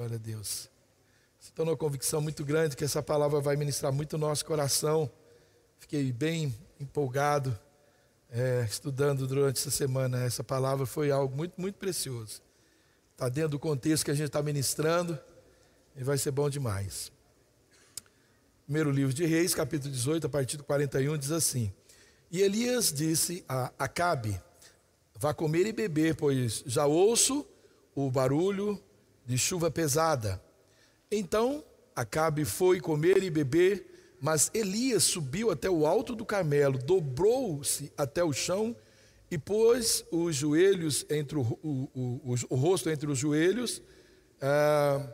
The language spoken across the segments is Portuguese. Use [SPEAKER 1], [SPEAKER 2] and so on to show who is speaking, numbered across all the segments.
[SPEAKER 1] Glória a Deus. Estou numa convicção muito grande que essa palavra vai ministrar muito no nosso coração. Fiquei bem empolgado é, estudando durante essa semana. Essa palavra foi algo muito, muito precioso. Está dentro do contexto que a gente está ministrando e vai ser bom demais. Primeiro livro de Reis, capítulo 18, a partir do 41, diz assim: E Elias disse a Acabe: Vá comer e beber, pois já ouço o barulho de chuva pesada. Então Acabe foi comer e beber, mas Elias subiu até o alto do Carmelo, dobrou-se até o chão e pôs os joelhos entre o, o, o, o rosto entre os joelhos. Ah,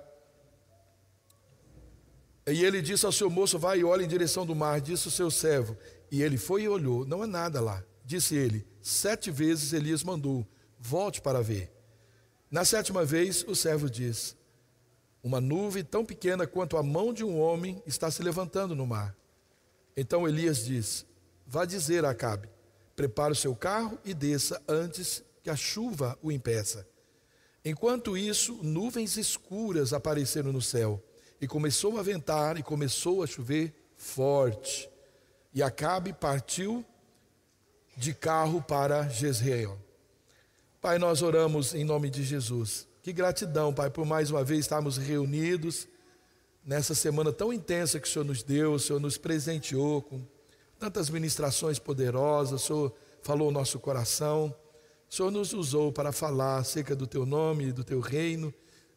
[SPEAKER 1] e ele disse ao seu moço: Vai e olha em direção do mar, disse o seu servo. E ele foi e olhou, não há nada lá. Disse ele: Sete vezes Elias mandou: Volte para ver. Na sétima vez, o servo diz: Uma nuvem tão pequena quanto a mão de um homem está se levantando no mar. Então Elias diz: Vá dizer a Acabe: Prepare o seu carro e desça antes que a chuva o impeça. Enquanto isso, nuvens escuras apareceram no céu, e começou a ventar e começou a chover forte. E Acabe partiu de carro para Jezreel. Pai, nós oramos em nome de Jesus. Que gratidão, Pai, por mais uma vez estarmos reunidos nessa semana tão intensa que o Senhor nos deu, o Senhor nos presenteou com tantas ministrações poderosas, o Senhor falou o nosso coração, o Senhor nos usou para falar acerca do Teu nome e do Teu reino,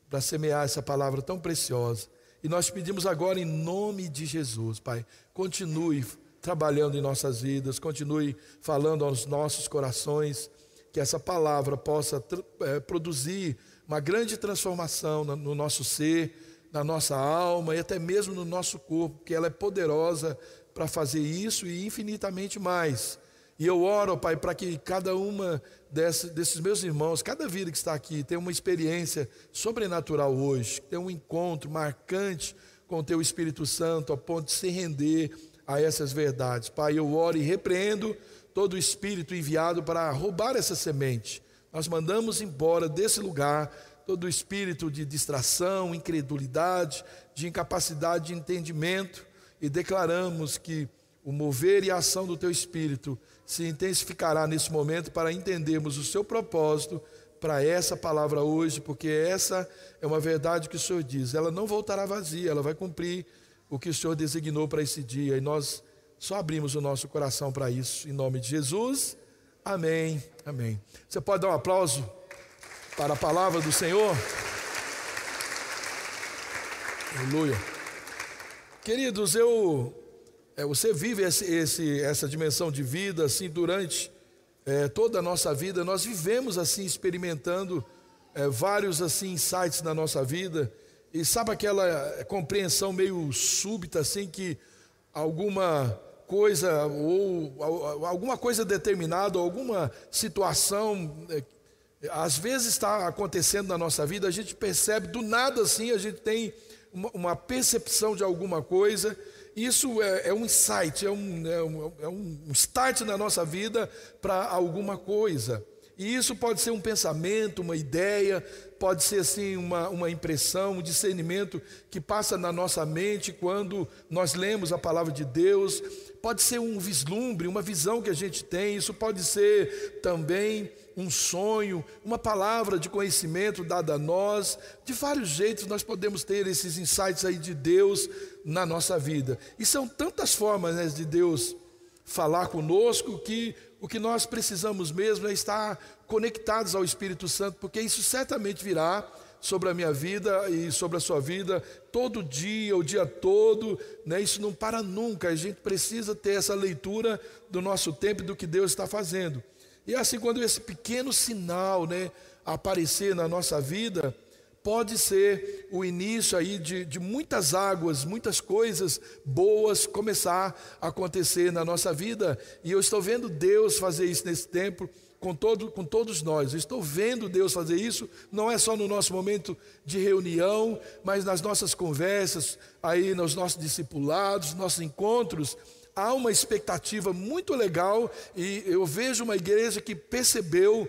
[SPEAKER 1] para semear essa palavra tão preciosa. E nós pedimos agora em nome de Jesus, Pai, continue trabalhando em nossas vidas, continue falando aos nossos corações, que essa palavra possa é, produzir uma grande transformação no, no nosso ser, na nossa alma e até mesmo no nosso corpo, que ela é poderosa para fazer isso e infinitamente mais. E eu oro, Pai, para que cada uma desses meus irmãos, cada vida que está aqui, tenha uma experiência sobrenatural hoje, tenha um encontro marcante com o Teu Espírito Santo, a ponto de se render a essas verdades. Pai, eu oro e repreendo todo o espírito enviado para roubar essa semente. Nós mandamos embora desse lugar todo o espírito de distração, incredulidade, de incapacidade de entendimento e declaramos que o mover e a ação do teu espírito se intensificará nesse momento para entendermos o seu propósito para essa palavra hoje, porque essa é uma verdade que o Senhor diz, ela não voltará vazia, ela vai cumprir o que o Senhor designou para esse dia e nós só abrimos o nosso coração para isso. Em nome de Jesus, amém, amém. Você pode dar um aplauso para a palavra do Senhor? Aleluia. Queridos, eu, é, você vive esse, esse, essa dimensão de vida assim durante é, toda a nossa vida. Nós vivemos assim experimentando é, vários assim insights na nossa vida e sabe aquela compreensão meio súbita, assim, que alguma coisa, ou alguma coisa determinada, alguma situação, é, às vezes está acontecendo na nossa vida, a gente percebe, do nada assim, a gente tem uma, uma percepção de alguma coisa, isso é, é um insight, é um, é, um, é um start na nossa vida para alguma coisa. E isso pode ser um pensamento, uma ideia, pode ser assim uma, uma impressão, um discernimento que passa na nossa mente quando nós lemos a palavra de Deus, pode ser um vislumbre, uma visão que a gente tem, isso pode ser também um sonho, uma palavra de conhecimento dada a nós. De vários jeitos nós podemos ter esses insights aí de Deus na nossa vida. E são tantas formas né, de Deus falar conosco que o que nós precisamos mesmo é estar conectados ao Espírito Santo, porque isso certamente virá sobre a minha vida e sobre a sua vida todo dia, o dia todo, né? Isso não para nunca. A gente precisa ter essa leitura do nosso tempo e do que Deus está fazendo. E assim, quando esse pequeno sinal, né, aparecer na nossa vida, pode ser o início aí de, de muitas águas, muitas coisas boas começar a acontecer na nossa vida. E eu estou vendo Deus fazer isso nesse tempo com, todo, com todos nós. Eu estou vendo Deus fazer isso, não é só no nosso momento de reunião, mas nas nossas conversas, aí nos nossos discipulados, nossos encontros. há uma expectativa muito legal e eu vejo uma igreja que percebeu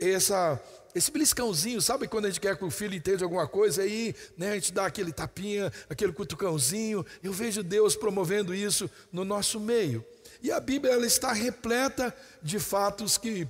[SPEAKER 1] essa esse beliscãozinho, sabe quando a gente quer que o filho entenda alguma coisa, aí né, a gente dá aquele tapinha, aquele cutucãozinho. Eu vejo Deus promovendo isso no nosso meio. E a Bíblia ela está repleta de fatos que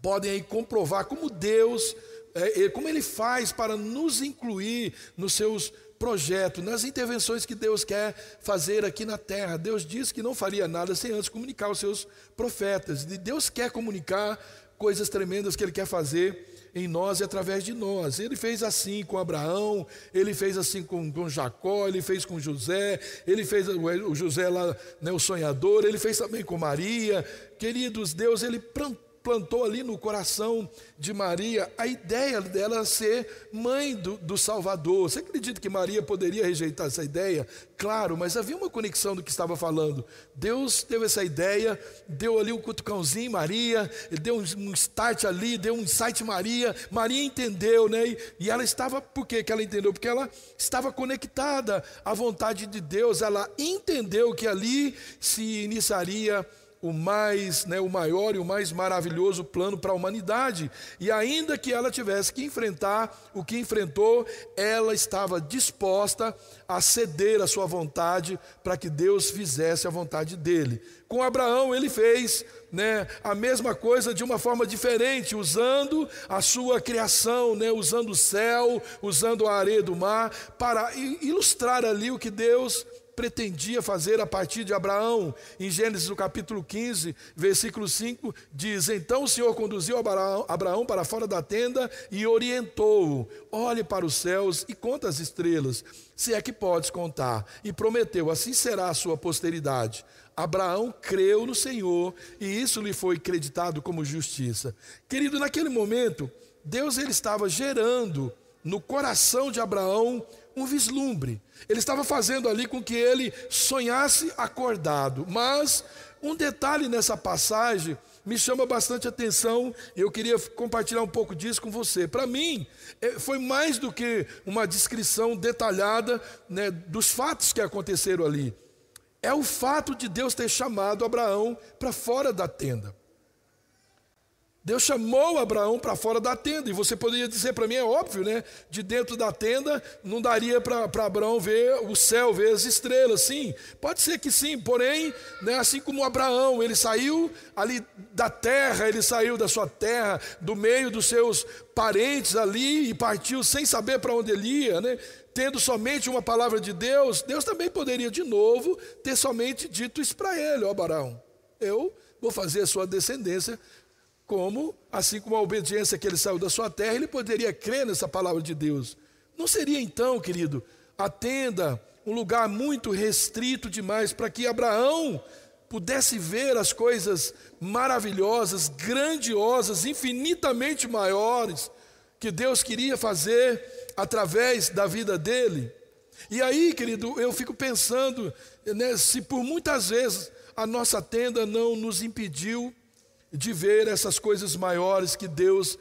[SPEAKER 1] podem aí comprovar como Deus, é, como Ele faz para nos incluir nos seus projetos, nas intervenções que Deus quer fazer aqui na terra. Deus disse que não faria nada sem antes comunicar aos seus profetas. E Deus quer comunicar coisas tremendas que Ele quer fazer em nós e através de nós. Ele fez assim com Abraão, ele fez assim com, com Jacó, ele fez com José, ele fez o José lá, né, o sonhador, ele fez também com Maria. Queridos, Deus, ele plantou plantou ali no coração de Maria a ideia dela ser mãe do, do, Salvador. Você acredita que Maria poderia rejeitar essa ideia? Claro, mas havia uma conexão do que estava falando. Deus teve essa ideia, deu ali um cutucãozinho Maria, deu um start ali, deu um insight Maria. Maria entendeu, né? E, e ela estava, por que ela entendeu? Porque ela estava conectada à vontade de Deus, ela entendeu que ali se iniciaria o mais, né, o maior e o mais maravilhoso plano para a humanidade. E ainda que ela tivesse que enfrentar o que enfrentou, ela estava disposta a ceder a sua vontade para que Deus fizesse a vontade dele. Com Abraão, ele fez né, a mesma coisa de uma forma diferente, usando a sua criação, né, usando o céu, usando a areia do mar, para ilustrar ali o que Deus pretendia fazer a partir de Abraão. Em Gênesis, no capítulo 15, versículo 5, diz: Então o Senhor conduziu Abraão para fora da tenda e orientou-o: Olhe para os céus e conta as estrelas, se é que podes contar. E prometeu: Assim será a sua posteridade. Abraão creu no Senhor e isso lhe foi creditado como justiça. Querido, naquele momento, Deus ele estava gerando no coração de Abraão um vislumbre. Ele estava fazendo ali com que ele sonhasse acordado. Mas um detalhe nessa passagem me chama bastante atenção e eu queria compartilhar um pouco disso com você. Para mim, é, foi mais do que uma descrição detalhada né, dos fatos que aconteceram ali. É o fato de Deus ter chamado Abraão para fora da tenda. Deus chamou Abraão para fora da tenda, e você poderia dizer para mim, é óbvio, né? De dentro da tenda não daria para Abraão ver o céu, ver as estrelas, sim, pode ser que sim, porém, né, assim como Abraão, ele saiu ali da terra, ele saiu da sua terra, do meio dos seus parentes ali e partiu sem saber para onde ele ia, né? Tendo somente uma palavra de Deus, Deus também poderia de novo ter somente dito isso para ele, ó Abraão, eu vou fazer a sua descendência como, assim como a obediência que ele saiu da sua terra, ele poderia crer nessa palavra de Deus. Não seria então, querido, a tenda um lugar muito restrito demais para que Abraão pudesse ver as coisas maravilhosas, grandiosas, infinitamente maiores que Deus queria fazer através da vida dele. E aí, querido, eu fico pensando né, se por muitas vezes a nossa tenda não nos impediu de ver essas coisas maiores que Deus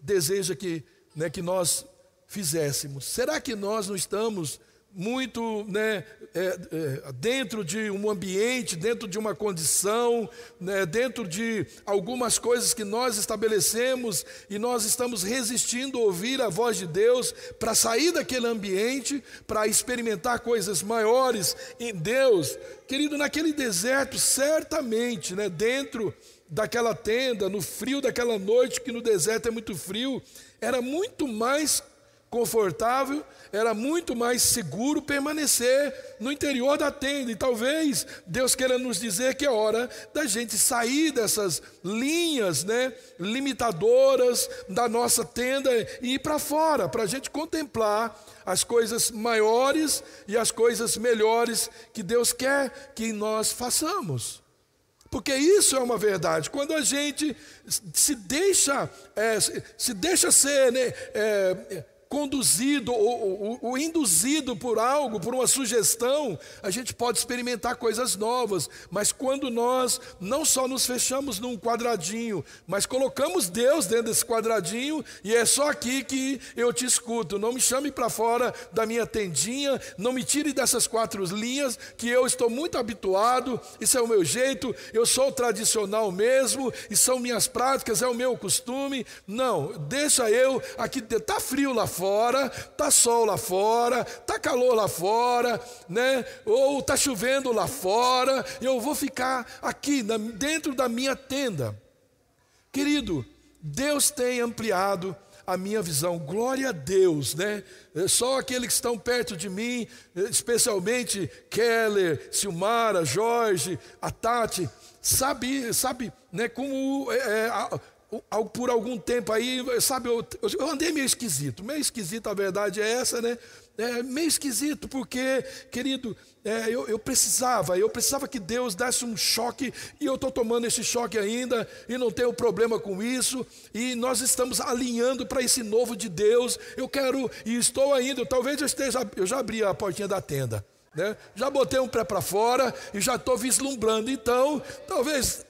[SPEAKER 1] deseja que, né, que nós fizéssemos. Será que nós não estamos muito né, é, é, dentro de um ambiente, dentro de uma condição, né, dentro de algumas coisas que nós estabelecemos e nós estamos resistindo a ouvir a voz de Deus para sair daquele ambiente, para experimentar coisas maiores em Deus. Querido, naquele deserto, certamente, né, dentro daquela tenda, no frio daquela noite, que no deserto é muito frio, era muito mais confortável, era muito mais seguro permanecer no interior da tenda. E talvez Deus queira nos dizer que é hora da gente sair dessas linhas né, limitadoras da nossa tenda e ir para fora, para a gente contemplar as coisas maiores e as coisas melhores que Deus quer que nós façamos. Porque isso é uma verdade. Quando a gente se deixa, é, se deixa ser né, é, conduzido ou, ou, ou, induzido por algo, por uma sugestão, a gente pode experimentar coisas novas. Mas quando nós não só nos fechamos num quadradinho, mas colocamos Deus dentro desse quadradinho e é só aqui que eu te escuto. Não me chame para fora da minha tendinha, não me tire dessas quatro linhas que eu estou muito habituado. Isso é o meu jeito. Eu sou tradicional mesmo e são minhas práticas, é o meu costume. Não, deixa eu aqui. Tá frio lá fora fora, tá sol lá fora, tá calor lá fora, né? Ou tá chovendo lá fora, eu vou ficar aqui dentro da minha tenda. Querido, Deus tem ampliado a minha visão. Glória a Deus, né? É só aqueles que estão perto de mim, especialmente Keller, Silmara, Jorge, a Tati, sabe, sabe, né, como é, é por algum tempo aí, sabe, eu, eu andei meio esquisito. Meio esquisito, a verdade é essa, né? É meio esquisito, porque, querido, é, eu, eu, precisava, eu precisava que Deus desse um choque, e eu estou tomando esse choque ainda, e não tenho problema com isso, e nós estamos alinhando para esse novo de Deus. Eu quero, e estou ainda, talvez eu esteja, eu já abri a portinha da tenda. Né? Já botei um pé para fora e já estou vislumbrando. Então, talvez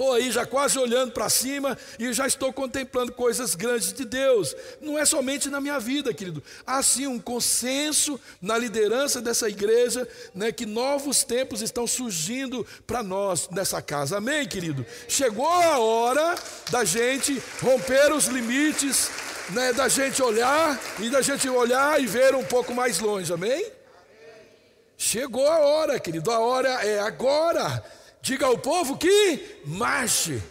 [SPEAKER 1] Estou aí já quase olhando para cima e já estou contemplando coisas grandes de Deus. Não é somente na minha vida, querido. Há sim um consenso na liderança dessa igreja, né, que novos tempos estão surgindo para nós nessa casa. Amém, querido? Chegou a hora da gente romper os limites, né, da gente olhar e da gente olhar e ver um pouco mais longe. Amém? Chegou a hora, querido. A hora é agora. Diga ao povo que marche.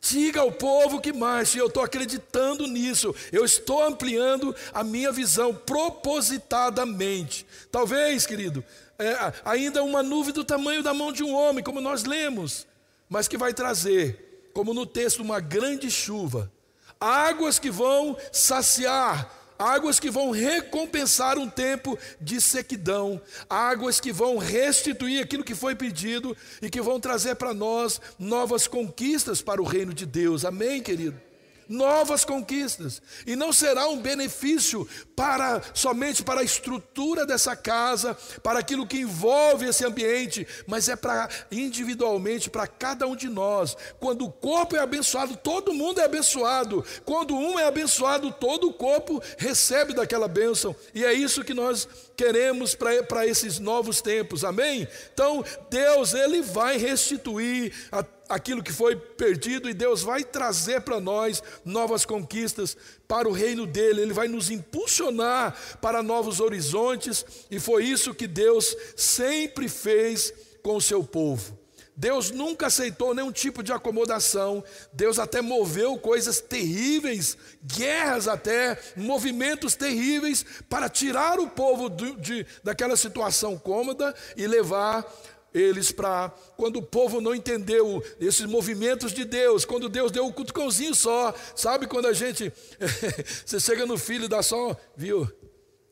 [SPEAKER 1] Diga ao povo que marche, eu estou acreditando nisso, eu estou ampliando a minha visão propositadamente. Talvez, querido, é, ainda uma nuvem do tamanho da mão de um homem, como nós lemos, mas que vai trazer, como no texto, uma grande chuva, águas que vão saciar águas que vão recompensar um tempo de sequidão, águas que vão restituir aquilo que foi pedido e que vão trazer para nós novas conquistas para o reino de Deus. Amém, querido? Novas conquistas. E não será um benefício para somente para a estrutura dessa casa, para aquilo que envolve esse ambiente, mas é para individualmente para cada um de nós. Quando o corpo é abençoado, todo mundo é abençoado. Quando um é abençoado, todo o corpo recebe daquela bênção. E é isso que nós queremos para esses novos tempos. Amém? Então, Deus, ele vai restituir a aquilo que foi perdido e Deus vai trazer para nós novas conquistas para o reino dele, ele vai nos impulsionar para novos horizontes e foi isso que Deus sempre fez com o seu povo. Deus nunca aceitou nenhum tipo de acomodação. Deus até moveu coisas terríveis, guerras até, movimentos terríveis para tirar o povo de, de daquela situação cômoda e levar eles para. Quando o povo não entendeu esses movimentos de Deus, quando Deus deu um cutucãozinho só, sabe quando a gente. você chega no filho e dá só, viu?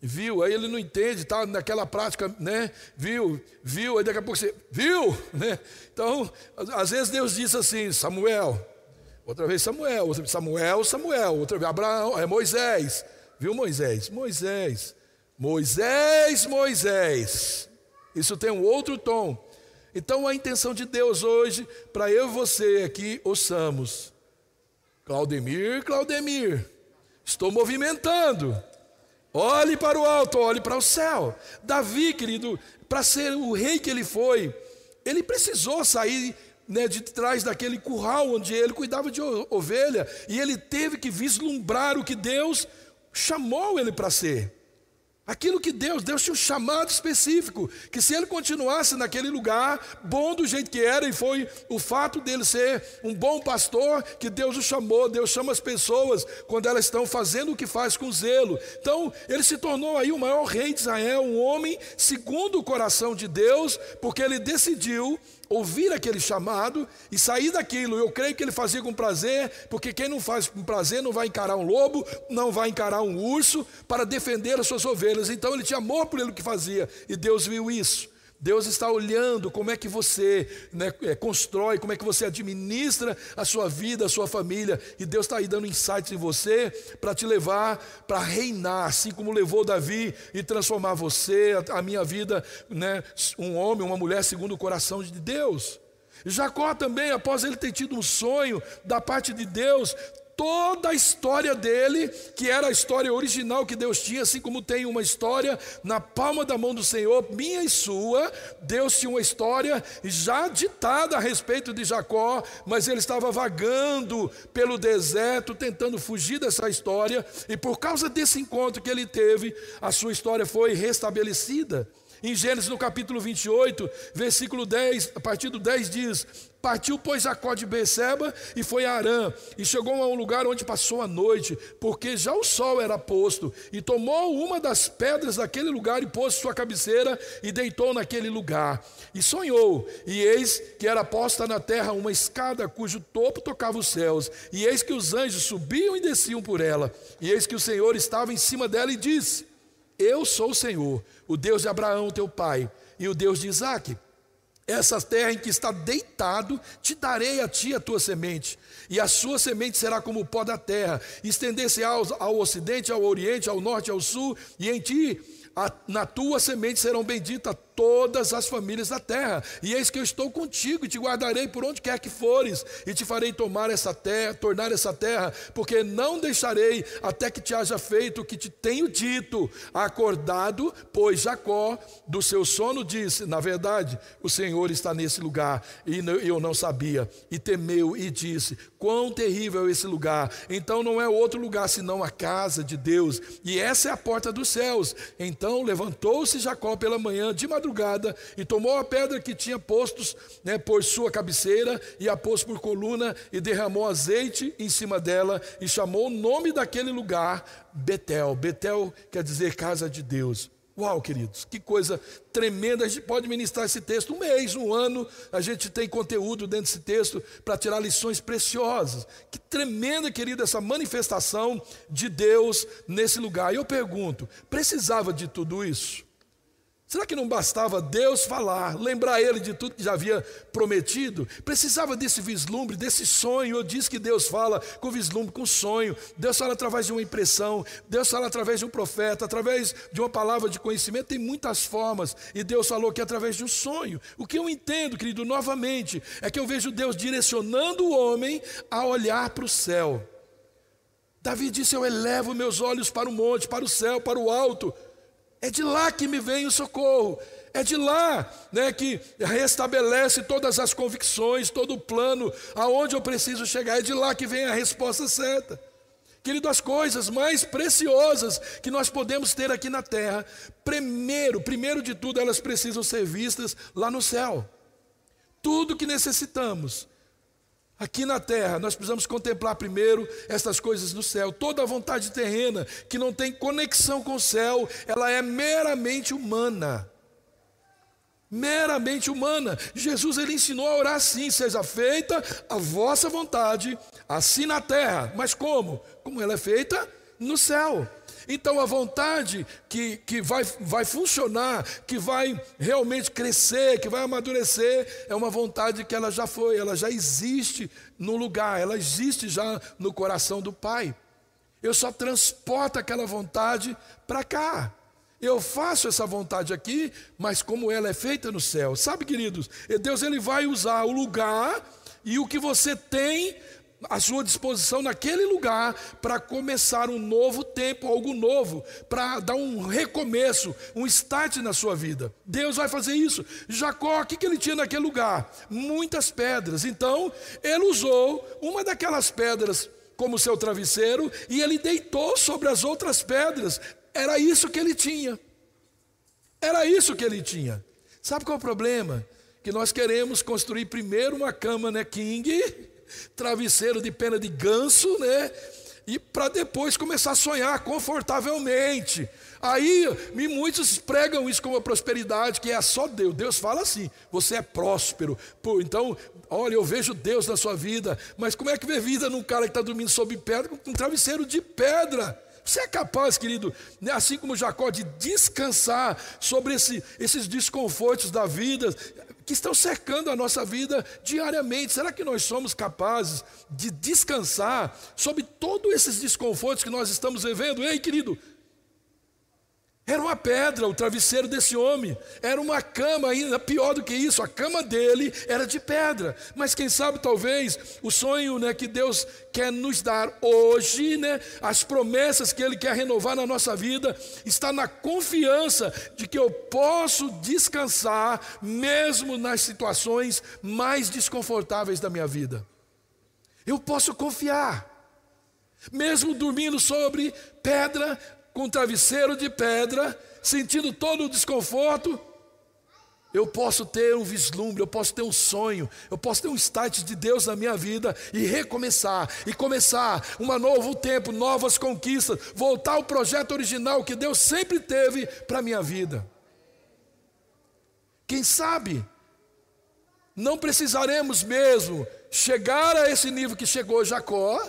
[SPEAKER 1] Viu? Aí ele não entende, está naquela prática, né? Viu? Viu? Aí daqui a pouco você, viu? Né? Então, às vezes Deus diz assim: Samuel, outra vez Samuel, outra vez Samuel, Samuel, outra vez Abraão, é Moisés. Viu Moisés? Moisés. Moisés, Moisés. Isso tem um outro tom. Então a intenção de Deus hoje, para eu e você aqui, ouçamos. Claudemir, Claudemir, estou movimentando. Olhe para o alto, olhe para o céu. Davi, querido, para ser o rei que ele foi, ele precisou sair né, de trás daquele curral onde ele cuidava de ovelha, e ele teve que vislumbrar o que Deus chamou ele para ser. Aquilo que Deus, Deus tinha um chamado específico, que se ele continuasse naquele lugar, bom do jeito que era, e foi o fato dele ser um bom pastor, que Deus o chamou, Deus chama as pessoas quando elas estão fazendo o que faz com zelo. Então, ele se tornou aí o maior rei de Israel, um homem segundo o coração de Deus, porque ele decidiu ouvir aquele chamado e sair daquilo. Eu creio que ele fazia com prazer, porque quem não faz com prazer não vai encarar um lobo, não vai encarar um urso para defender as suas ovelhas. Então ele tinha amor por ele que fazia e Deus viu isso. Deus está olhando como é que você né, é, constrói, como é que você administra a sua vida, a sua família, e Deus está aí dando insights em você para te levar para reinar, assim como levou Davi e transformar você, a, minha vida, né, um homem, uma mulher segundo o coração de Deus. Jacó também, após ele ter tido um sonho da parte de Deus, toda a história dele, que era a história original que Deus tinha, assim como tem uma história na palma da mão do Senhor, minha e sua, Deus tinha uma história já ditada a respeito de Jacó, mas ele estava vagando pelo deserto, tentando fugir dessa história, e por causa desse encontro que ele teve, a sua história foi restabelecida. Em Gênesis no capítulo 28, versículo 10, a partir do 10 diz: Partiu, pois, Jacó de Beceba e foi a Arã, e chegou a um lugar onde passou a noite, porque já o sol era posto, e tomou uma das pedras daquele lugar e pôs sua cabeceira e deitou naquele lugar. E sonhou, e eis que era posta na terra uma escada cujo topo tocava os céus, e eis que os anjos subiam e desciam por ela, e eis que o Senhor estava em cima dela e disse: Eu sou o Senhor, o Deus de Abraão, teu pai, e o Deus de Isaque. Essa terra em que está deitado, te darei a ti a tua semente, e a sua semente será como o pó da terra, estender-se ao, ao ocidente, ao oriente, ao norte, ao sul, e em ti, a, na tua semente serão benditas todas as famílias da terra. E eis que eu estou contigo e te guardarei por onde quer que fores, e te farei tomar essa terra, tornar essa terra, porque não deixarei até que te haja feito o que te tenho dito. Acordado, pois Jacó do seu sono disse: Na verdade, o Senhor está nesse lugar, e eu não sabia. E temeu e disse: Quão terrível é esse lugar! Então não é outro lugar senão a casa de Deus, e essa é a porta dos céus. Então levantou-se Jacó pela manhã de madrugada madrugada e tomou a pedra que tinha postos né, por sua cabeceira e a pôs por coluna e derramou azeite em cima dela e chamou o nome daquele lugar Betel. Betel quer dizer casa de Deus. Uau, queridos, que coisa tremenda. A gente pode ministrar esse texto um mês, um ano. A gente tem conteúdo dentro desse texto para tirar lições preciosas. Que tremenda, querido, essa manifestação de Deus nesse lugar. E eu pergunto: precisava de tudo isso? Será que não bastava Deus falar, lembrar ele de tudo que já havia prometido? Precisava desse vislumbre, desse sonho. Diz que Deus fala com vislumbre, com sonho. Deus fala através de uma impressão. Deus fala através de um profeta, através de uma palavra de conhecimento. Tem muitas formas. E Deus falou que é através de um sonho. O que eu entendo, querido, novamente, é que eu vejo Deus direcionando o homem a olhar para o céu. Davi disse: Eu elevo meus olhos para o monte, para o céu, para o alto é de lá que me vem o socorro. É de lá né, que restabelece todas as convicções, todo o plano, aonde eu preciso chegar. É de lá que vem a resposta certa. Querido, as coisas mais preciosas que nós podemos ter aqui na terra, primeiro, primeiro de tudo, elas precisam ser vistas lá no céu. Tudo que necessitamos Aqui na terra, nós precisamos contemplar primeiro estas coisas do céu. Toda a vontade terrena que não tem conexão com o céu, ela é meramente humana. Meramente humana. Jesus ele ensinou a orar assim: seja feita a vossa vontade, assim na terra. Mas como? Como ela é feita no céu. Então a vontade que, que vai, vai funcionar, que vai realmente crescer, que vai amadurecer, é uma vontade que ela já foi, ela já existe no lugar, ela existe já no coração do Pai. Eu só transporto aquela vontade para cá. Eu faço essa vontade aqui, mas como ela é feita no céu. Sabe, queridos, Deus ele vai usar o lugar e o que você tem à sua disposição naquele lugar para começar um novo tempo, algo novo, para dar um recomeço, um start na sua vida. Deus vai fazer isso. Jacó, o que, que ele tinha naquele lugar? Muitas pedras. Então, ele usou uma daquelas pedras como seu travesseiro e ele deitou sobre as outras pedras. Era isso que ele tinha. Era isso que ele tinha. Sabe qual é o problema? Que nós queremos construir primeiro uma cama, né, King? Travesseiro de pena de ganso, né? E para depois começar a sonhar confortavelmente. Aí, muitos pregam isso como a prosperidade, que é só Deus. Deus fala assim: você é próspero. Pô, então, olha, eu vejo Deus na sua vida. Mas como é que vê vida num cara que está dormindo sob pedra com um travesseiro de pedra? Você é capaz, querido, né, assim como Jacó, de descansar sobre esse, esses desconfortos da vida que estão cercando a nossa vida diariamente? Será que nós somos capazes de descansar sobre todos esses desconfortos que nós estamos vivendo? Ei, querido, era uma pedra o travesseiro desse homem. Era uma cama ainda pior do que isso. A cama dele era de pedra. Mas quem sabe talvez o sonho, né, que Deus quer nos dar hoje, né, as promessas que ele quer renovar na nossa vida, está na confiança de que eu posso descansar mesmo nas situações mais desconfortáveis da minha vida. Eu posso confiar. Mesmo dormindo sobre pedra, com travesseiro de pedra, sentindo todo o desconforto, eu posso ter um vislumbre, eu posso ter um sonho, eu posso ter um start de Deus na minha vida e recomeçar, e começar um novo tempo, novas conquistas, voltar ao projeto original que Deus sempre teve para a minha vida. Quem sabe, não precisaremos mesmo chegar a esse nível que chegou Jacó,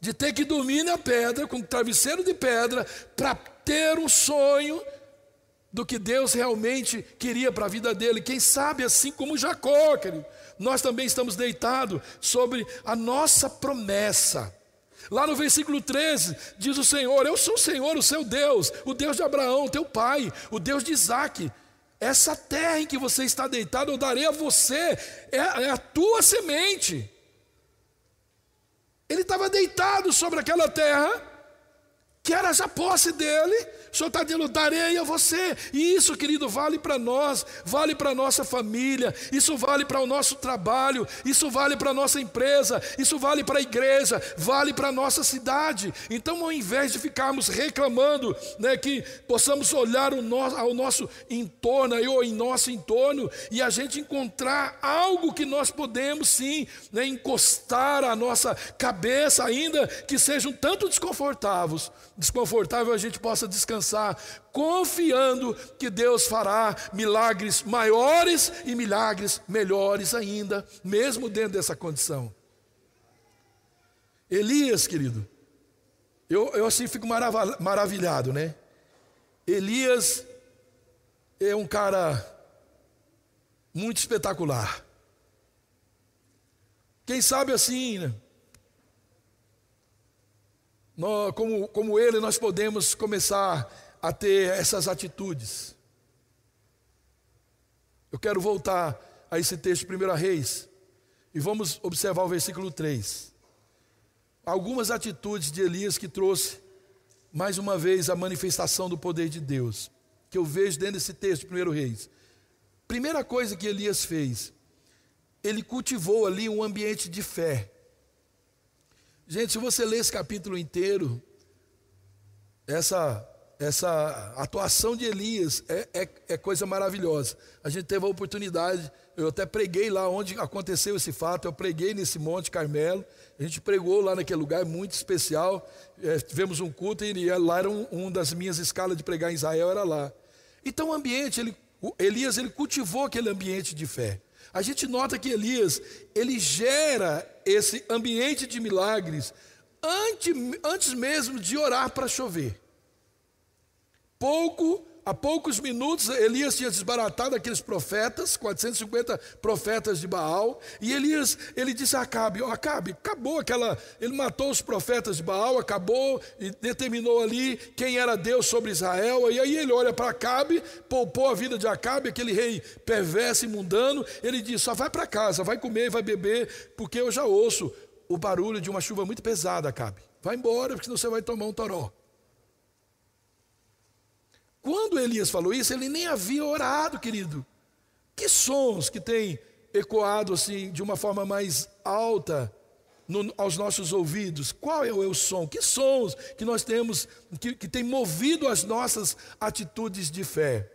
[SPEAKER 1] de ter que dormir na pedra, com travesseiro de pedra, para ter um sonho do que Deus realmente queria para a vida dele. Quem sabe, assim como Jacó, querido, nós também estamos deitados sobre a nossa promessa. Lá no versículo 13, diz o Senhor: Eu sou o Senhor, o seu Deus, o Deus de Abraão, teu pai, o Deus de Isaac. Essa terra em que você está deitado, eu darei a você, é, é a tua semente. Ele estava deitado sobre aquela terra, que era já posse dele, o Senhor está dizendo, darei a você. E isso, querido, vale para nós, vale para a nossa família, isso vale para o nosso trabalho, isso vale para a nossa empresa, isso vale para a igreja, vale para a nossa cidade. Então, ao invés de ficarmos reclamando né, que possamos olhar ao nosso entorno, ou em nosso entorno, e a gente encontrar algo que nós podemos sim né, encostar a nossa cabeça, ainda que sejam tanto desconfortáveis, desconfortável a gente possa descansar confiando que Deus fará milagres maiores e milagres melhores ainda, mesmo dentro dessa condição. Elias, querido, eu, eu assim fico maravilhado, né? Elias é um cara muito espetacular. Quem sabe assim, né? Como, como ele, nós podemos começar a ter essas atitudes. Eu quero voltar a esse texto de 1 Reis e vamos observar o versículo 3. Algumas atitudes de Elias que trouxe, mais uma vez, a manifestação do poder de Deus, que eu vejo dentro desse texto de 1 Reis. Primeira coisa que Elias fez, ele cultivou ali um ambiente de fé. Gente, se você ler esse capítulo inteiro, essa, essa atuação de Elias é, é, é, coisa maravilhosa. A gente teve a oportunidade, eu até preguei lá onde aconteceu esse fato, eu preguei nesse Monte Carmelo, a gente pregou lá naquele lugar muito especial, é, tivemos um culto e lá era um, um das minhas escalas de pregar em Israel, era lá. Então o ambiente, ele, Elias ele cultivou aquele ambiente de fé. A gente nota que Elias, ele gera esse ambiente de milagres antes, antes mesmo de orar para chover. Pouco Há poucos minutos, Elias tinha desbaratado aqueles profetas, 450 profetas de Baal, e Elias, ele disse a Acabe, Acabe, acabou aquela, ele matou os profetas de Baal, acabou e determinou ali quem era Deus sobre Israel, e aí ele olha para Acabe, poupou a vida de Acabe, aquele rei perverso e mundano, ele diz, só vai para casa, vai comer, vai beber, porque eu já ouço o barulho de uma chuva muito pesada, Acabe, vai embora, porque senão você vai tomar um toró. Quando Elias falou isso, ele nem havia orado, querido. Que sons que tem ecoado assim de uma forma mais alta no, aos nossos ouvidos? Qual é o, é o, som? Que sons que nós temos que, que tem movido as nossas atitudes de fé?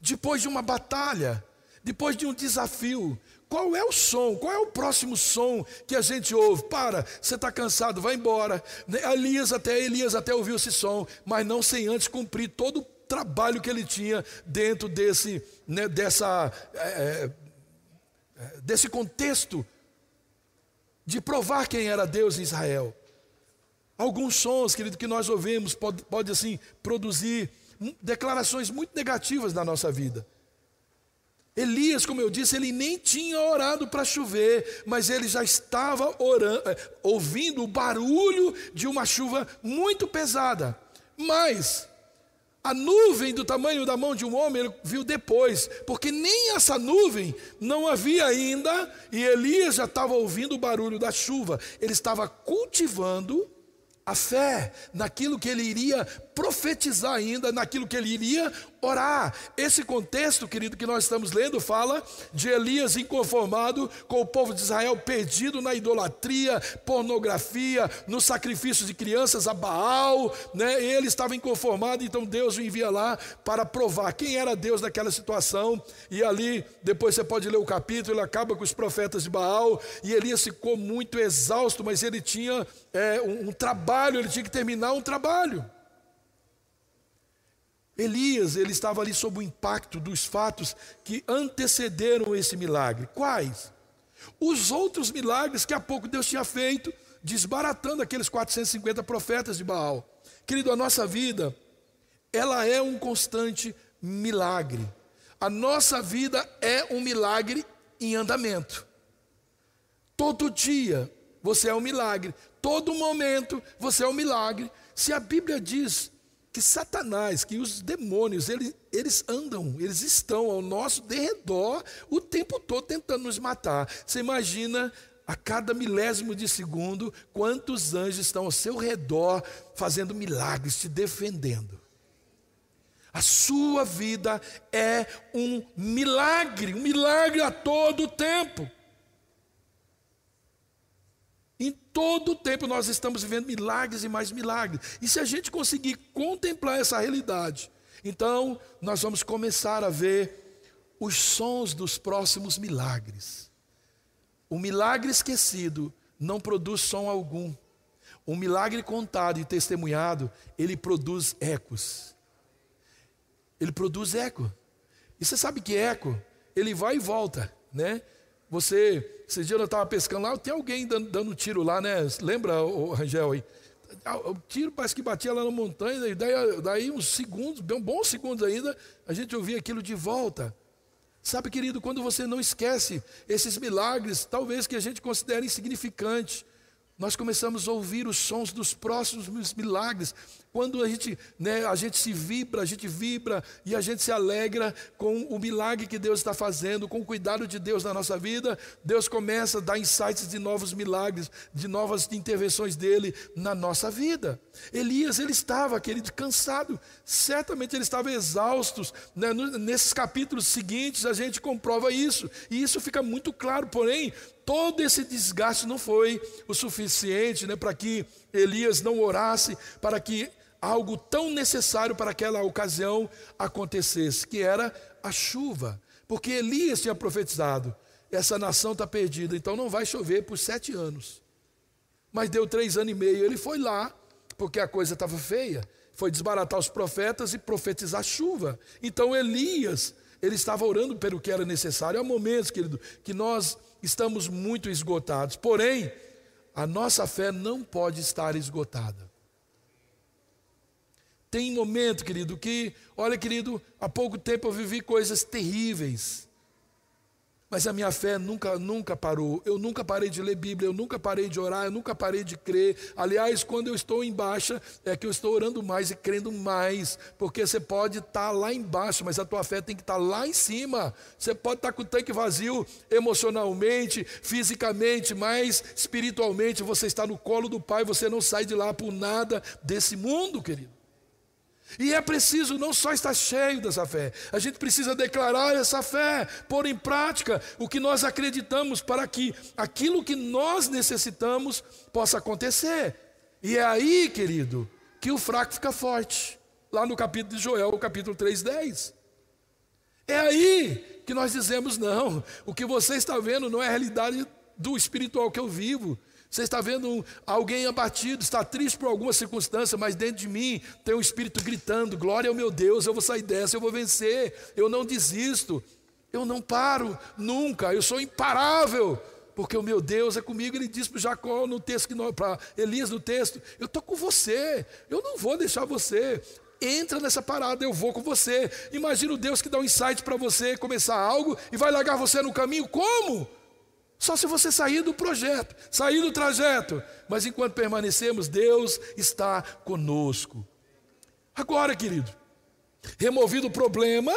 [SPEAKER 1] Depois de uma batalha, depois de um desafio, qual é o som? Qual é o próximo som que a gente ouve? Para, você está cansado, vai embora. Elias até Elias até ouviu esse som, mas não sem antes cumprir todo o trabalho que ele tinha dentro desse, né, dessa, é, é, desse contexto de provar quem era Deus em Israel. Alguns sons, querido, que nós ouvimos pode, pode assim produzir declarações muito negativas na nossa vida. Elias, como eu disse, ele nem tinha orado para chover, mas ele já estava orando, eh, ouvindo o barulho de uma chuva muito pesada. Mas a nuvem do tamanho da mão de um homem ele viu depois, porque nem essa nuvem não havia ainda, e Elias já estava ouvindo o barulho da chuva. Ele estava cultivando a fé naquilo que ele iria profetizar ainda, naquilo que ele iria orar. Esse contexto, querido, que nós estamos lendo, fala de Elias inconformado com o povo de Israel perdido na idolatria, pornografia, no sacrifício de crianças a Baal, né? Ele estava inconformado, então Deus o envia lá para provar quem era Deus naquela situação. E ali, depois você pode ler o capítulo, ele acaba com os profetas de Baal, e Elias ficou muito exausto, mas ele tinha é, um, um trabalho, ele tinha que terminar um trabalho. Elias, ele estava ali sob o impacto dos fatos que antecederam esse milagre. Quais? Os outros milagres que há pouco Deus tinha feito, desbaratando aqueles 450 profetas de Baal. Querido, a nossa vida, ela é um constante milagre. A nossa vida é um milagre em andamento. Todo dia você é um milagre. Todo momento você é um milagre. Se a Bíblia diz que Satanás, que os demônios, eles, eles andam, eles estão ao nosso derredor o tempo todo tentando nos matar. Você imagina a cada milésimo de segundo quantos anjos estão ao seu redor fazendo milagres, te defendendo. A sua vida é um milagre, um milagre a todo tempo. Em todo o tempo nós estamos vivendo milagres e mais milagres. E se a gente conseguir contemplar essa realidade, então nós vamos começar a ver os sons dos próximos milagres. O milagre esquecido não produz som algum. O milagre contado e testemunhado, ele produz ecos. Ele produz eco. E você sabe que eco, ele vai e volta, né? Você, esse dia eu estava pescando lá, tem alguém dando, dando tiro lá, né? Lembra, o Rangel aí? Ah, o tiro parece que batia lá na montanha, e daí, daí uns segundos, bem bons segundos ainda, a gente ouvia aquilo de volta. Sabe, querido, quando você não esquece esses milagres, talvez que a gente considere insignificante, nós começamos a ouvir os sons dos próximos milagres. Quando a gente, né, a gente se vibra, a gente vibra e a gente se alegra com o milagre que Deus está fazendo, com o cuidado de Deus na nossa vida, Deus começa a dar insights de novos milagres, de novas intervenções dele na nossa vida. Elias, ele estava, querido, cansado, certamente ele estava exausto. Né? Nesses capítulos seguintes a gente comprova isso, e isso fica muito claro, porém, todo esse desgaste não foi o suficiente né, para que Elias não orasse, para que algo tão necessário para aquela ocasião acontecesse, que era a chuva. Porque Elias tinha profetizado: essa nação está perdida, então não vai chover por sete anos. Mas deu três anos e meio, ele foi lá, porque a coisa estava feia, foi desbaratar os profetas e profetizar chuva. Então Elias, ele estava orando pelo que era necessário. Há momentos, querido, que nós estamos muito esgotados. Porém, a nossa fé não pode estar esgotada. Tem momento, querido, que, olha, querido, há pouco tempo eu vivi coisas terríveis. Mas a minha fé nunca, nunca parou. Eu nunca parei de ler Bíblia, eu nunca parei de orar, eu nunca parei de crer. Aliás, quando eu estou em baixa, é que eu estou orando mais e crendo mais. Porque você pode estar lá embaixo, mas a tua fé tem que estar lá em cima. Você pode estar com o tanque vazio emocionalmente, fisicamente, mas espiritualmente você está no colo do Pai, você não sai de lá por nada desse mundo, querido. E é preciso não só estar cheio dessa fé, a gente precisa declarar essa fé, pôr em prática o que nós acreditamos para que aquilo que nós necessitamos possa acontecer. E é aí, querido, que o fraco fica forte. Lá no capítulo de Joel, capítulo 3:10. É aí que nós dizemos não, o que você está vendo não é a realidade do espiritual que eu vivo. Você está vendo alguém abatido, está triste por alguma circunstância, mas dentro de mim tem um espírito gritando: glória ao meu Deus, eu vou sair dessa, eu vou vencer, eu não desisto, eu não paro nunca, eu sou imparável, porque o meu Deus é comigo. Ele diz para Jacó no texto, para Elias no texto: Eu estou com você, eu não vou deixar você. Entra nessa parada, eu vou com você. Imagina o Deus que dá um insight para você começar algo e vai largar você no caminho. Como? Só se você sair do projeto, sair do trajeto. Mas enquanto permanecemos, Deus está conosco. Agora, querido, removido o problema,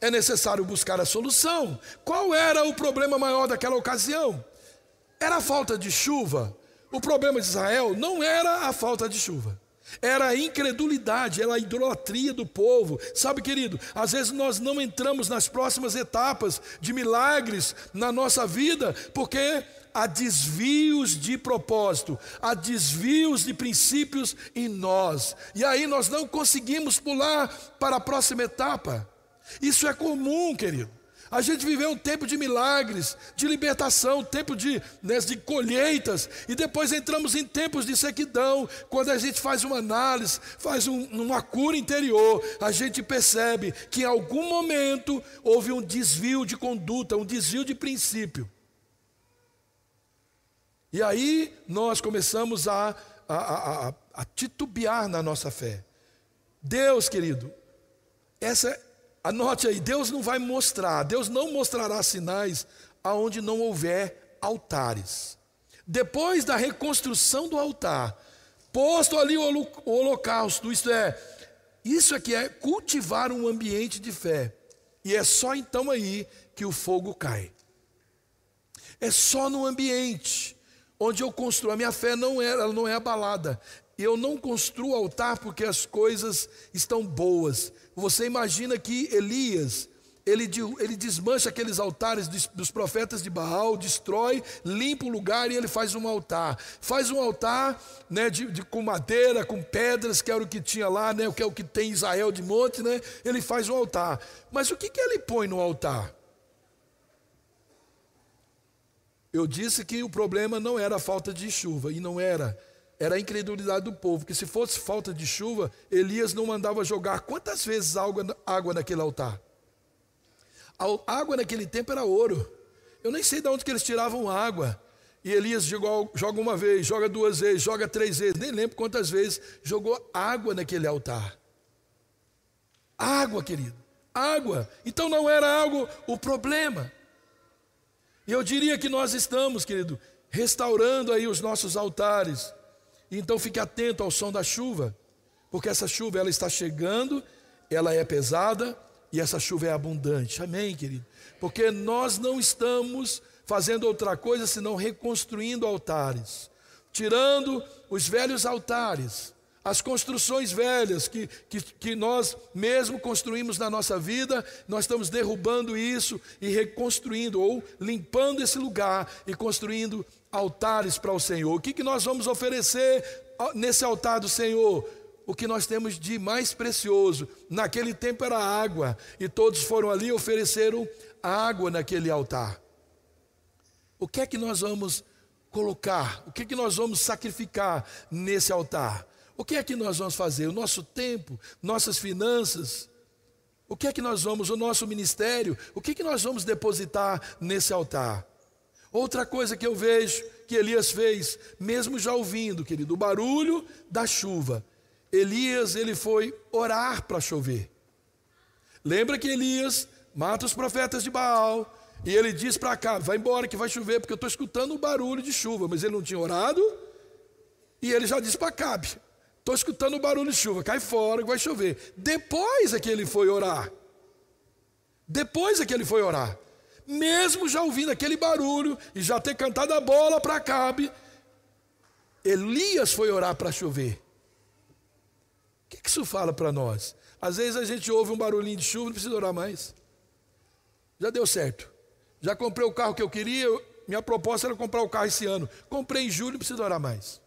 [SPEAKER 1] é necessário buscar a solução. Qual era o problema maior daquela ocasião? Era a falta de chuva. O problema de Israel não era a falta de chuva. Era a incredulidade, era a idolatria do povo. Sabe, querido, às vezes nós não entramos nas próximas etapas de milagres na nossa vida, porque há desvios de propósito, há desvios de princípios em nós. E aí nós não conseguimos pular para a próxima etapa. Isso é comum, querido. A gente viveu um tempo de milagres, de libertação, tempo de, né, de colheitas, e depois entramos em tempos de sequidão. Quando a gente faz uma análise, faz um, uma cura interior, a gente percebe que em algum momento houve um desvio de conduta, um desvio de princípio. E aí nós começamos a, a, a, a, a titubear na nossa fé. Deus, querido, essa Anote aí, Deus não vai mostrar, Deus não mostrará sinais aonde não houver altares. Depois da reconstrução do altar, posto ali o holocausto, isto é, isso é que é cultivar um ambiente de fé. E é só então aí que o fogo cai. É só no ambiente onde eu construo. A minha fé não é, ela não é abalada. Eu não construo altar porque as coisas estão boas. Você imagina que Elias, ele, ele desmancha aqueles altares dos profetas de Baal, destrói, limpa o lugar e ele faz um altar. Faz um altar né, de, de, com madeira, com pedras, que era o que tinha lá, né, que é o que tem Israel de monte, né, ele faz um altar. Mas o que, que ele põe no altar? Eu disse que o problema não era a falta de chuva, e não era era a incredulidade do povo, que se fosse falta de chuva, Elias não mandava jogar quantas vezes água, naquele altar? A água naquele tempo era ouro. Eu nem sei de onde que eles tiravam água. E Elias jogou, joga uma vez, joga duas vezes, joga três vezes, nem lembro quantas vezes jogou água naquele altar. Água, querido, água. Então não era algo o problema. E eu diria que nós estamos, querido, restaurando aí os nossos altares então fique atento ao som da chuva, porque essa chuva ela está chegando, ela é pesada e essa chuva é abundante. Amém, querido? Porque nós não estamos fazendo outra coisa senão reconstruindo altares, tirando os velhos altares, as construções velhas que, que, que, nós mesmo construímos na nossa vida, nós estamos derrubando isso e reconstruindo, ou limpando esse lugar e construindo altares para o Senhor. O que, que nós vamos oferecer nesse altar do Senhor? O que nós temos de mais precioso. Naquele tempo era água, e todos foram ali e ofereceram água naquele altar. O que é que nós vamos colocar? O que é que nós vamos sacrificar nesse altar? O que é que nós vamos fazer? O nosso tempo, nossas finanças, o que é que nós vamos, o nosso ministério, o que é que nós vamos depositar nesse altar? Outra coisa que eu vejo que Elias fez, mesmo já ouvindo, querido, o barulho da chuva, Elias ele foi orar para chover. Lembra que Elias mata os profetas de Baal e ele diz para cá, vai embora que vai chover porque eu estou escutando o barulho de chuva, mas ele não tinha orado e ele já disse para Cabe, estou escutando o barulho de chuva, cai fora que vai chover. Depois é que ele foi orar. Depois é que ele foi orar mesmo já ouvindo aquele barulho e já ter cantado a bola para Cabe, Elias foi orar para chover. O que, que isso fala para nós? Às vezes a gente ouve um barulhinho de chuva, não precisa orar mais. Já deu certo. Já comprei o carro que eu queria, minha proposta era comprar o carro esse ano. Comprei em julho, não preciso orar mais.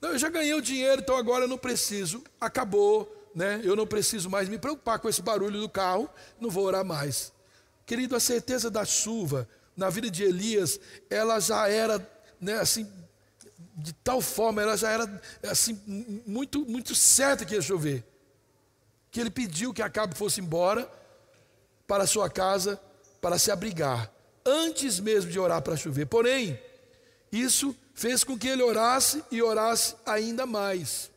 [SPEAKER 1] Não, eu já ganhei o dinheiro, então agora eu não preciso. Acabou, né? Eu não preciso mais me preocupar com esse barulho do carro, não vou orar mais. Querido, a certeza da chuva na vida de Elias, ela já era, né, assim, de tal forma, ela já era assim muito muito certa que ia chover. Que ele pediu que Acabe fosse embora para sua casa para se abrigar, antes mesmo de orar para chover. Porém, isso fez com que ele orasse e orasse ainda mais.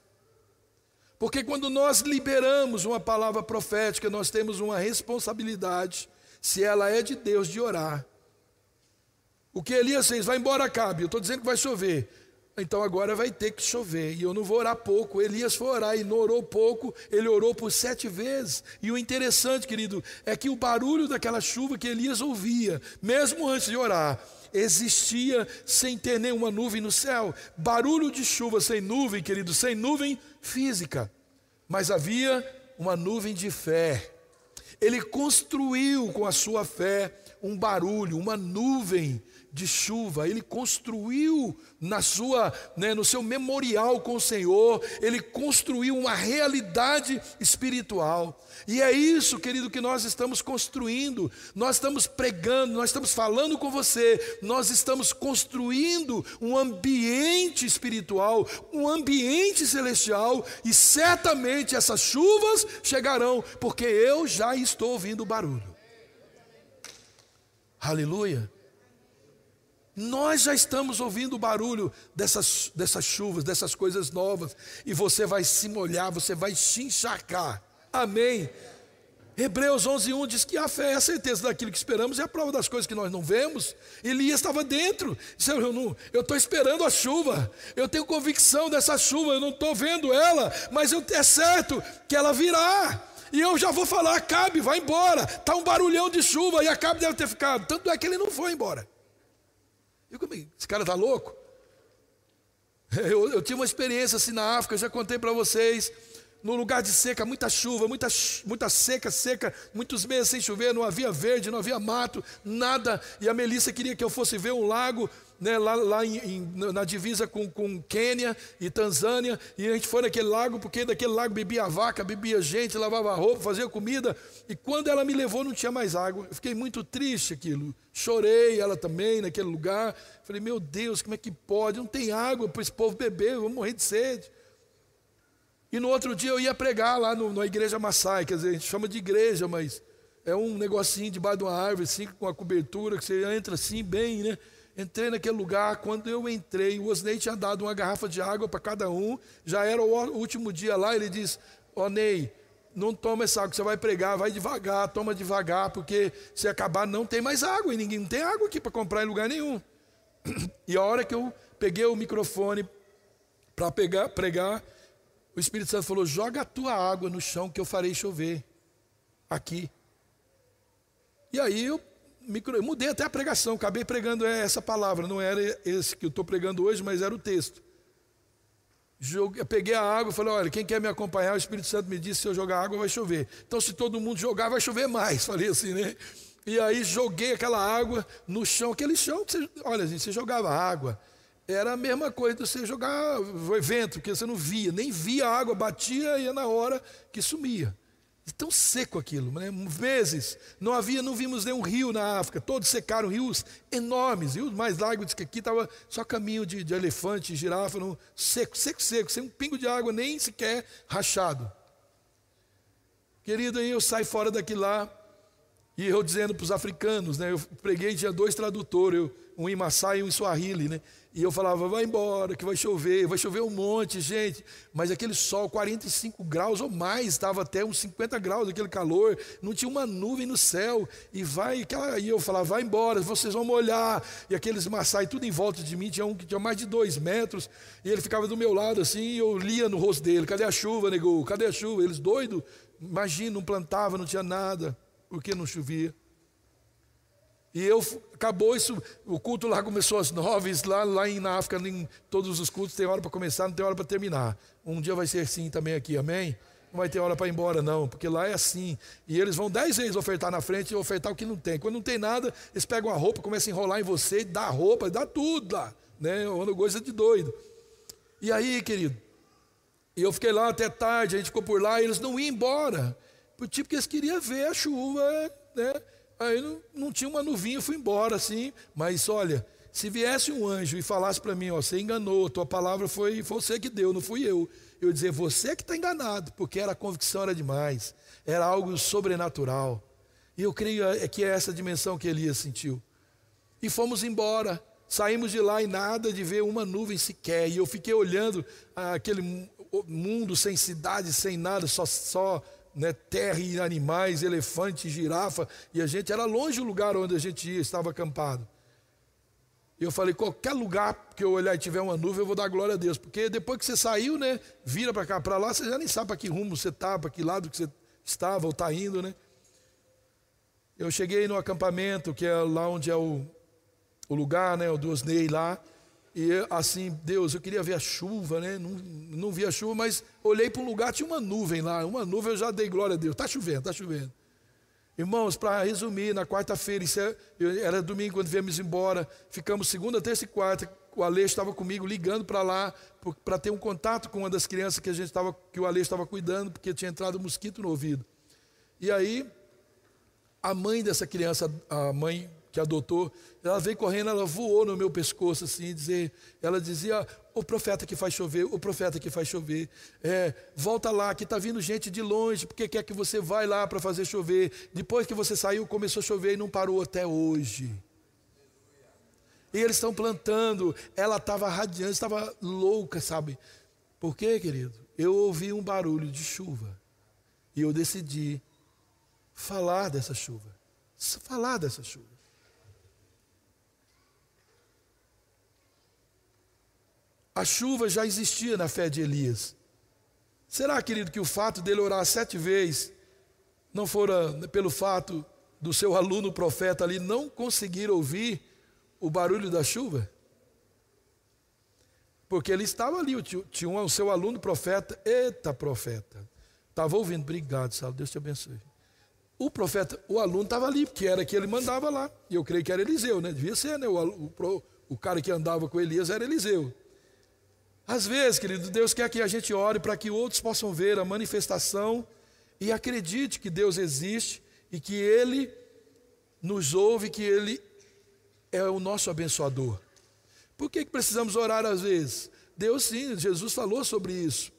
[SPEAKER 1] Porque quando nós liberamos uma palavra profética, nós temos uma responsabilidade, se ela é de Deus, de orar. O que Elias fez, vai embora, Cabe. Eu estou dizendo que vai chover. Então agora vai ter que chover. E eu não vou orar pouco. Elias foi orar e não orou pouco, ele orou por sete vezes. E o interessante, querido, é que o barulho daquela chuva que Elias ouvia, mesmo antes de orar, existia sem ter nenhuma nuvem no céu. Barulho de chuva sem nuvem, querido, sem nuvem física, mas havia uma nuvem de fé. Ele construiu com a sua fé um barulho, uma nuvem de chuva, ele construiu na sua, né, no seu memorial com o Senhor, ele construiu uma realidade espiritual. E é isso, querido, que nós estamos construindo. Nós estamos pregando, nós estamos falando com você, nós estamos construindo um ambiente espiritual, um ambiente celestial, e certamente essas chuvas chegarão, porque eu já estou ouvindo o barulho. Aleluia. Nós já estamos ouvindo o barulho dessas, dessas chuvas, dessas coisas novas, e você vai se molhar, você vai se encharcar. Amém. Hebreus 11:1 diz que a fé é a certeza daquilo que esperamos e a prova das coisas que nós não vemos. Elias estava dentro. Disse, eu estou esperando a chuva. Eu tenho convicção dessa chuva. Eu não estou vendo ela, mas eu, é certo que ela virá. E eu já vou falar, Acabe, vai embora. Está um barulhão de chuva e Acabe deve ter ficado. Tanto é que ele não foi embora. Eu, esse cara está louco? Eu, eu tive uma experiência assim na África, já contei para vocês no lugar de seca, muita chuva, muita, muita seca, seca, muitos meses sem chover, não havia verde, não havia mato, nada. E a Melissa queria que eu fosse ver um lago né, lá, lá em, em, na divisa com, com Quênia e Tanzânia, e a gente foi naquele lago, porque daquele lago bebia vaca, bebia gente, lavava roupa, fazia comida, e quando ela me levou não tinha mais água. Eu fiquei muito triste aquilo. Chorei, ela também, naquele lugar. Falei, meu Deus, como é que pode? Não tem água para esse povo beber, vamos morrer de sede. E no outro dia eu ia pregar lá no, na igreja Massai, quer dizer, a gente chama de igreja, mas é um negocinho debaixo de uma árvore, assim, com a cobertura, que você entra assim, bem, né? Entrei naquele lugar, quando eu entrei, o Osnei tinha dado uma garrafa de água para cada um, já era o último dia lá, ele oh, Ney, não toma essa água, você vai pregar, vai devagar, toma devagar, porque se acabar não tem mais água, e ninguém não tem água aqui para comprar em lugar nenhum. E a hora que eu peguei o microfone para pregar, o Espírito Santo falou: joga a tua água no chão que eu farei chover aqui. E aí eu micro, eu mudei até a pregação, acabei pregando essa palavra, não era esse que eu estou pregando hoje, mas era o texto. Joguei, peguei a água e falei: olha, quem quer me acompanhar, o Espírito Santo me disse: se eu jogar água, vai chover. Então, se todo mundo jogar, vai chover mais. Falei assim, né? E aí joguei aquela água no chão, aquele chão que você, olha, gente, você jogava água. Era a mesma coisa de você jogar vento, porque você não via, nem via a água, batia e na hora que sumia. E tão seco aquilo, né? meses. Não havia, não vimos nenhum rio na África. Todos secaram, rios enormes, rios mais largos que aqui estava só caminho de, de elefante, girafa, no, seco, seco, seco, sem um pingo de água, nem sequer rachado. Querido, aí eu saio fora daqui lá, e eu dizendo para os africanos, né? Eu preguei, tinha dois tradutores, um em Maasai e um em Swahili, né? E eu falava, vai embora, que vai chover, vai chover um monte, gente. Mas aquele sol, 45 graus ou mais, estava até uns 50 graus, aquele calor, não tinha uma nuvem no céu. E vai, e eu falava, vai embora, vocês vão molhar. E aqueles maçai, tudo em volta de mim, tinha um que tinha mais de dois metros. E ele ficava do meu lado assim, e eu lia no rosto dele: cadê a chuva, negou? Cadê a chuva? Eles doidos, imagina, não plantava, não tinha nada, porque não chovia. E eu acabou isso, o culto lá começou às nove, lá, lá em, na África, em todos os cultos tem hora para começar, não tem hora para terminar. Um dia vai ser assim também aqui, amém? Não vai ter hora para ir embora, não, porque lá é assim. E eles vão dez vezes ofertar na frente e ofertar o que não tem. Quando não tem nada, eles pegam a roupa, começam a enrolar em você, dá roupa, dá tudo lá. Né? Uma coisa de doido. E aí, querido, eu fiquei lá até tarde, a gente ficou por lá, e eles não iam embora. Tipo que eles queriam ver a chuva, né? Aí não, não tinha uma nuvinha, fui embora assim. Mas olha, se viesse um anjo e falasse para mim, ó, você enganou, tua palavra foi, você que deu, não fui eu. Eu dizer, você que está enganado, porque era a convicção era demais, era algo sobrenatural. E eu creio é, que é essa dimensão que Elias sentiu. E fomos embora. Saímos de lá e nada de ver uma nuvem sequer. E eu fiquei olhando aquele mundo sem cidade, sem nada, só, só né, terra e animais, elefante, girafa. E a gente era longe do lugar onde a gente ia, estava acampado. E eu falei, qualquer lugar que eu olhar e tiver uma nuvem, eu vou dar glória a Deus. Porque depois que você saiu, né, vira para cá, para lá, você já nem sabe para que rumo você está, para que lado que você estava ou está indo, né? Eu cheguei no acampamento, que é lá onde é o, o lugar, né, o do Osnei lá, e assim, Deus, eu queria ver a chuva, né? Não, não vi a chuva, mas olhei para um lugar, tinha uma nuvem lá, uma nuvem, eu já dei glória a Deus. Está chovendo, está chovendo. Irmãos, para resumir, na quarta-feira, é, era domingo quando viemos embora, ficamos segunda, terça e quarta. O Ale estava comigo ligando para lá para ter um contato com uma das crianças que a gente estava, que o Ale estava cuidando, porque tinha entrado um mosquito no ouvido. E aí a mãe dessa criança, a mãe que adotou, ela veio correndo, ela voou no meu pescoço assim, dizer, ela dizia, o profeta que faz chover, o profeta que faz chover, é, volta lá, que está vindo gente de longe, porque quer que você vai lá para fazer chover. Depois que você saiu, começou a chover e não parou até hoje. E eles estão plantando, ela estava radiante, estava louca, sabe? Por quê, querido? Eu ouvi um barulho de chuva e eu decidi falar dessa chuva. Falar dessa chuva. A chuva já existia na fé de Elias. Será, querido, que o fato dele orar sete vezes não fora pelo fato do seu aluno profeta ali não conseguir ouvir o barulho da chuva? Porque ele estava ali, tinha o seu aluno profeta, eita profeta, estava ouvindo, obrigado, Saulo, Deus te abençoe. O profeta, o aluno estava ali, porque era que ele mandava lá. E eu creio que era Eliseu, né? Devia ser, né? O, o, o cara que andava com Elias era Eliseu. Às vezes, querido, Deus quer que a gente ore para que outros possam ver a manifestação e acredite que Deus existe e que Ele nos ouve, que Ele é o nosso abençoador. Por que, que precisamos orar às vezes? Deus sim, Jesus falou sobre isso.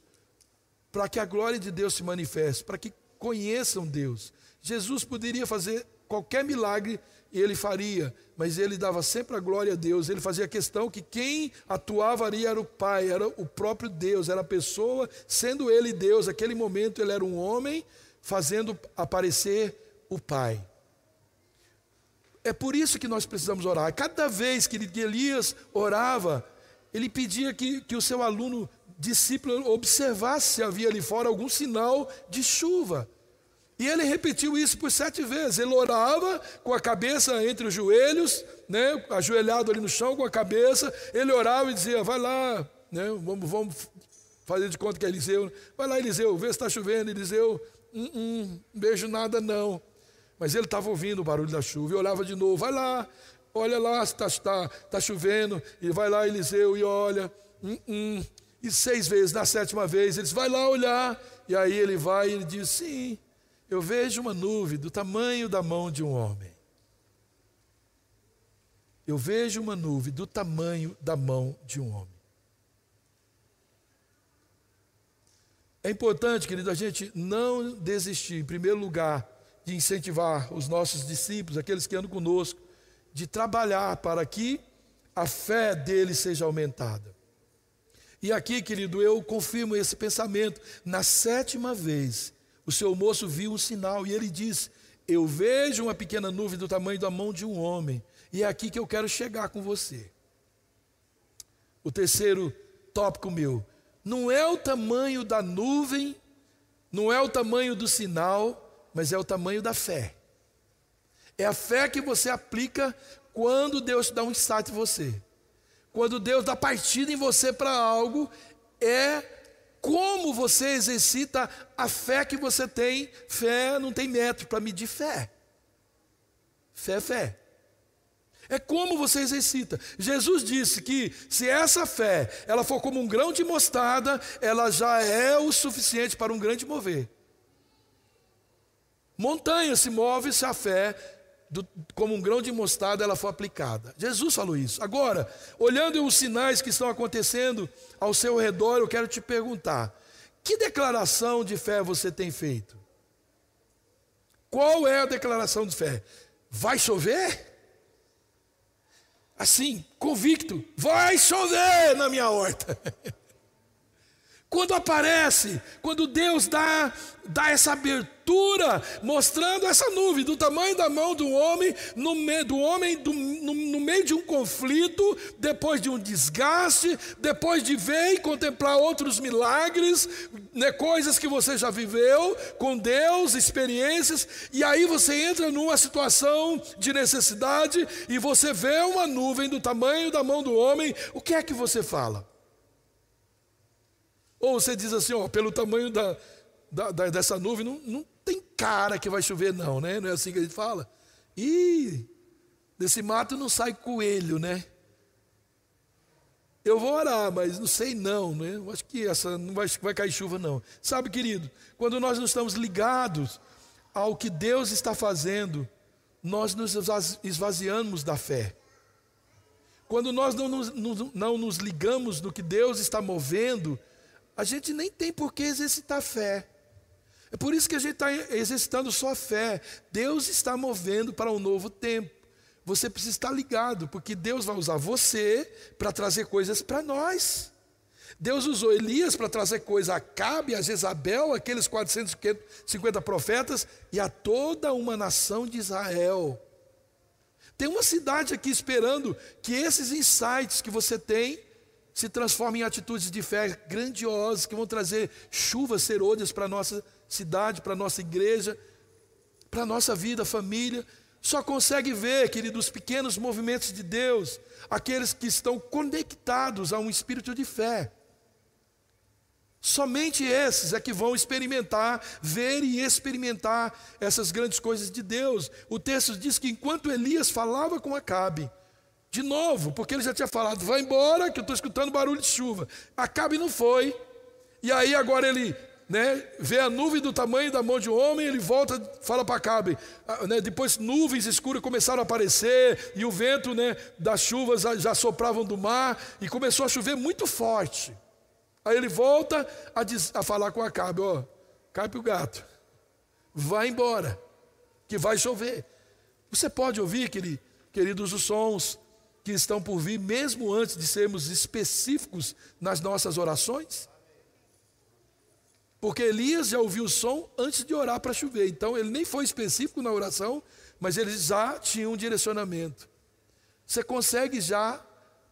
[SPEAKER 1] Para que a glória de Deus se manifeste, para que conheçam Deus. Jesus poderia fazer qualquer milagre e ele faria, mas ele dava sempre a glória a Deus. Ele fazia questão que quem atuava ali era o Pai, era o próprio Deus, era a pessoa, sendo ele Deus. Naquele momento ele era um homem fazendo aparecer o Pai. É por isso que nós precisamos orar. Cada vez que Elias orava, ele pedia que, que o seu aluno discípulo observasse se havia ali fora algum sinal de chuva. E ele repetiu isso por sete vezes. Ele orava com a cabeça entre os joelhos, né, ajoelhado ali no chão com a cabeça. Ele orava e dizia: Vai lá, né, vamos, vamos fazer de conta que é Eliseu. Vai lá, Eliseu, vê se está chovendo. Eliseu, hum, hum, não vejo nada não. Mas ele estava ouvindo o barulho da chuva e olhava de novo: Vai lá, olha lá se está tá, tá chovendo. E vai lá, Eliseu, e olha. Hum. E seis vezes, na sétima vez, ele diz: Vai lá olhar. E aí ele vai e ele diz: Sim eu vejo uma nuvem do tamanho da mão de um homem. Eu vejo uma nuvem do tamanho da mão de um homem. É importante, querido, a gente não desistir, em primeiro lugar, de incentivar os nossos discípulos, aqueles que andam conosco, de trabalhar para que a fé deles seja aumentada. E aqui, querido, eu confirmo esse pensamento. Na sétima vez, o seu moço viu um sinal e ele disse: Eu vejo uma pequena nuvem do tamanho da mão de um homem, e é aqui que eu quero chegar com você. O terceiro tópico meu: não é o tamanho da nuvem, não é o tamanho do sinal, mas é o tamanho da fé. É a fé que você aplica quando Deus dá um insight em você. Quando Deus dá partida em você para algo, é como você exercita a fé que você tem. Fé não tem método para medir fé. Fé é fé. É como você exercita. Jesus disse que se essa fé ela for como um grão de mostarda, ela já é o suficiente para um grande mover. Montanha se move se a fé do, como um grão de mostarda ela for aplicada. Jesus falou isso. Agora, olhando os sinais que estão acontecendo ao seu redor, eu quero te perguntar: que declaração de fé você tem feito? Qual é a declaração de fé? Vai chover? assim, convicto: vai chover na minha horta. Quando aparece, quando Deus dá, dá essa abertura, mostrando essa nuvem do tamanho da mão do homem, no meio do homem do, no, no, meio de um conflito, depois de um desgaste, depois de ver e contemplar outros milagres, né, coisas que você já viveu com Deus, experiências, e aí você entra numa situação de necessidade e você vê uma nuvem do tamanho da mão do homem, o que é que você fala? Ou você diz assim, ó, pelo tamanho da, da, da, dessa nuvem, não, não tem cara que vai chover, não, né? Não é assim que a gente fala? E desse mato não sai coelho, né? Eu vou orar, mas não sei não, né? Eu acho que essa não vai, vai cair chuva, não. Sabe, querido, quando nós não estamos ligados ao que Deus está fazendo, nós nos esvaziamos da fé. Quando nós não nos, não nos ligamos no que Deus está movendo, a gente nem tem por que exercitar fé. É por isso que a gente está exercitando só fé. Deus está movendo para um novo tempo. Você precisa estar ligado, porque Deus vai usar você para trazer coisas para nós. Deus usou Elias para trazer coisa a Cabe, a Jezabel, aqueles 450 profetas e a toda uma nação de Israel. Tem uma cidade aqui esperando que esses insights que você tem se transforma em atitudes de fé grandiosas que vão trazer chuvas serôdias para a nossa cidade, para a nossa igreja, para a nossa vida, família. Só consegue ver, querido, os pequenos movimentos de Deus, aqueles que estão conectados a um espírito de fé. Somente esses é que vão experimentar, ver e experimentar essas grandes coisas de Deus. O texto diz que enquanto Elias falava com Acabe, de novo, porque ele já tinha falado, vai embora, que eu estou escutando barulho de chuva. Acabe não foi. E aí agora ele né, vê a nuvem do tamanho da mão de um homem, ele volta, fala para Acabe. Ah, né, depois nuvens escuras começaram a aparecer, e o vento né, das chuvas já sopravam do mar, e começou a chover muito forte. Aí ele volta a, diz, a falar com Acabe, ó, cai para o gato, vai embora, que vai chover. Você pode ouvir, queridos, os sons que estão por vir, mesmo antes de sermos específicos nas nossas orações? Porque Elias já ouviu o som antes de orar para chover, então ele nem foi específico na oração, mas ele já tinha um direcionamento. Você consegue já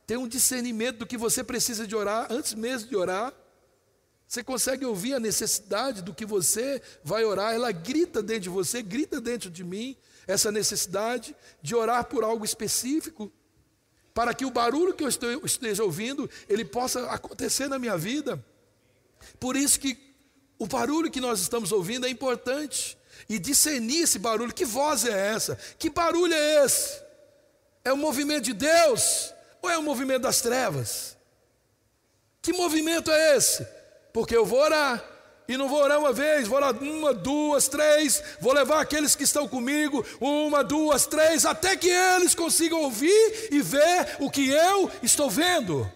[SPEAKER 1] ter um discernimento do que você precisa de orar antes mesmo de orar? Você consegue ouvir a necessidade do que você vai orar? Ela grita dentro de você, grita dentro de mim, essa necessidade de orar por algo específico para que o barulho que eu esteja ouvindo, ele possa acontecer na minha vida. Por isso que o barulho que nós estamos ouvindo é importante. E discernir esse barulho, que voz é essa? Que barulho é esse? É o movimento de Deus ou é o movimento das trevas? Que movimento é esse? Porque eu vou orar, e não vou orar uma vez, vou orar uma, duas, três, vou levar aqueles que estão comigo, uma, duas, três, até que eles consigam ouvir e ver o que eu estou vendo.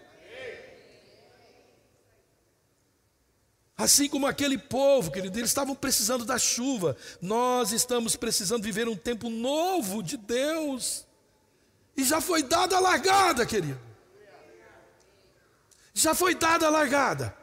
[SPEAKER 1] Assim como aquele povo, querido, eles estavam precisando da chuva, nós estamos precisando viver um tempo novo de Deus. E já foi dada a largada, querido. Já foi dada a largada.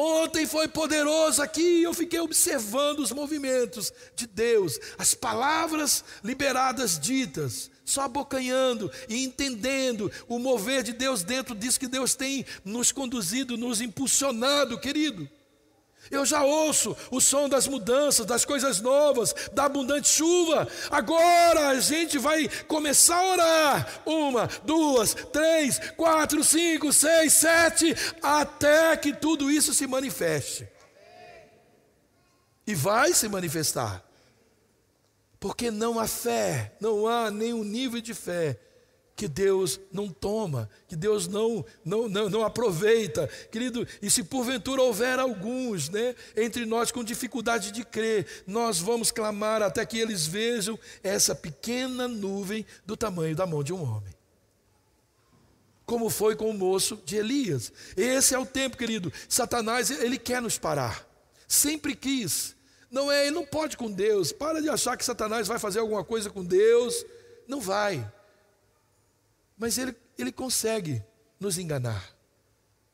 [SPEAKER 1] Ontem foi poderoso aqui, eu fiquei observando os movimentos de Deus, as palavras liberadas ditas, só abocanhando e entendendo o mover de Deus dentro disso que Deus tem nos conduzido, nos impulsionado, querido. Eu já ouço o som das mudanças, das coisas novas, da abundante chuva. Agora a gente vai começar a orar. Uma, duas, três, quatro, cinco, seis, sete, até que tudo isso se manifeste. E vai se manifestar. Porque não há fé, não há nenhum nível de fé que Deus não toma, que Deus não, não, não, não, aproveita. Querido, e se porventura houver alguns né, entre nós com dificuldade de crer, nós vamos clamar até que eles vejam essa pequena nuvem do tamanho da mão de um homem. Como foi com o moço de Elias. Esse é o tempo, querido. Satanás, ele quer nos parar. Sempre quis. Não é, ele não pode com Deus. Para de achar que Satanás vai fazer alguma coisa com Deus. Não vai. Mas ele, ele consegue nos enganar.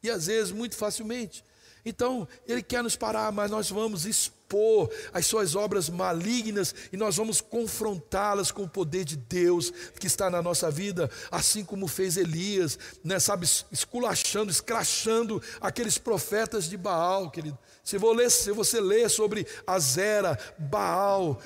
[SPEAKER 1] E às vezes muito facilmente. Então, ele quer nos parar, mas nós vamos expor as suas obras malignas e nós vamos confrontá-las com o poder de Deus que está na nossa vida, assim como fez Elias, né, sabe, esculachando, escrachando aqueles profetas de Baal, querido. Se, ler, se você ler sobre Azera, Baal,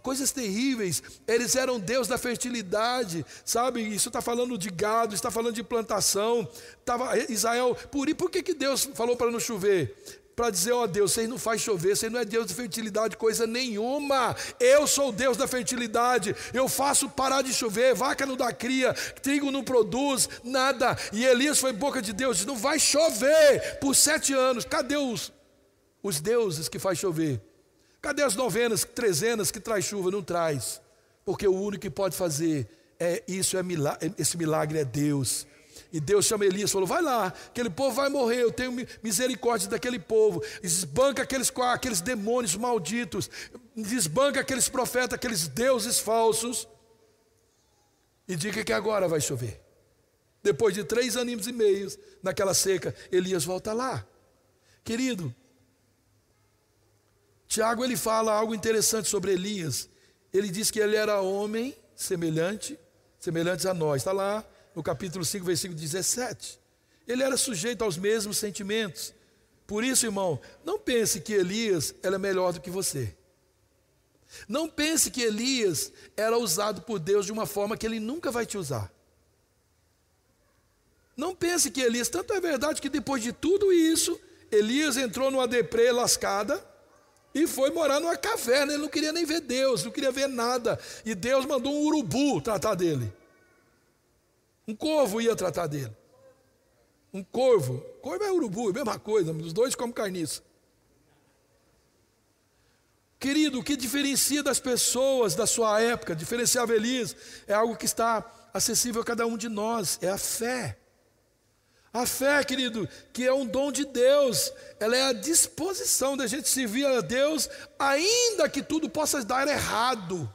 [SPEAKER 1] coisas terríveis, eles eram Deus da fertilidade, sabe? Isso está falando de gado, está falando de plantação. Tava, Israel, por, por que, que Deus falou para não chover? Para dizer, ó oh, Deus, você não faz chover, você não é Deus de fertilidade, coisa nenhuma. Eu sou o Deus da fertilidade. Eu faço parar de chover, vaca não dá cria, trigo não produz, nada. E Elias foi boca de Deus, disse, não vai chover por sete anos. Cadê os, os deuses que faz chover? Cadê as novenas, trezenas que traz chuva? Não traz. Porque o único que pode fazer é isso, é milagre, esse milagre é Deus. E Deus chama Elias e falou: Vai lá, aquele povo vai morrer, eu tenho misericórdia daquele povo. Desbanca aqueles, aqueles demônios malditos, desbanca aqueles profetas, aqueles deuses falsos. E diga que agora vai chover. Depois de três anos e meio naquela seca, Elias volta lá. Querido, Tiago ele fala algo interessante sobre Elias. Ele diz que ele era homem semelhante, semelhantes a nós. Está lá no capítulo 5, versículo 17. Ele era sujeito aos mesmos sentimentos. Por isso, irmão, não pense que Elias era melhor do que você. Não pense que Elias era usado por Deus de uma forma que ele nunca vai te usar. Não pense que Elias, tanto é verdade que depois de tudo isso, Elias entrou numa deprê lascada, e foi morar numa caverna, ele não queria nem ver Deus, não queria ver nada. E Deus mandou um urubu tratar dele. Um corvo ia tratar dele. Um corvo. Corvo é urubu, é mesma coisa, os dois comem carniça. Querido, o que diferencia das pessoas da sua época, diferenciava Elias, é algo que está acessível a cada um de nós, é a fé. A fé, querido, que é um dom de Deus, ela é a disposição da gente servir a Deus, ainda que tudo possa dar errado.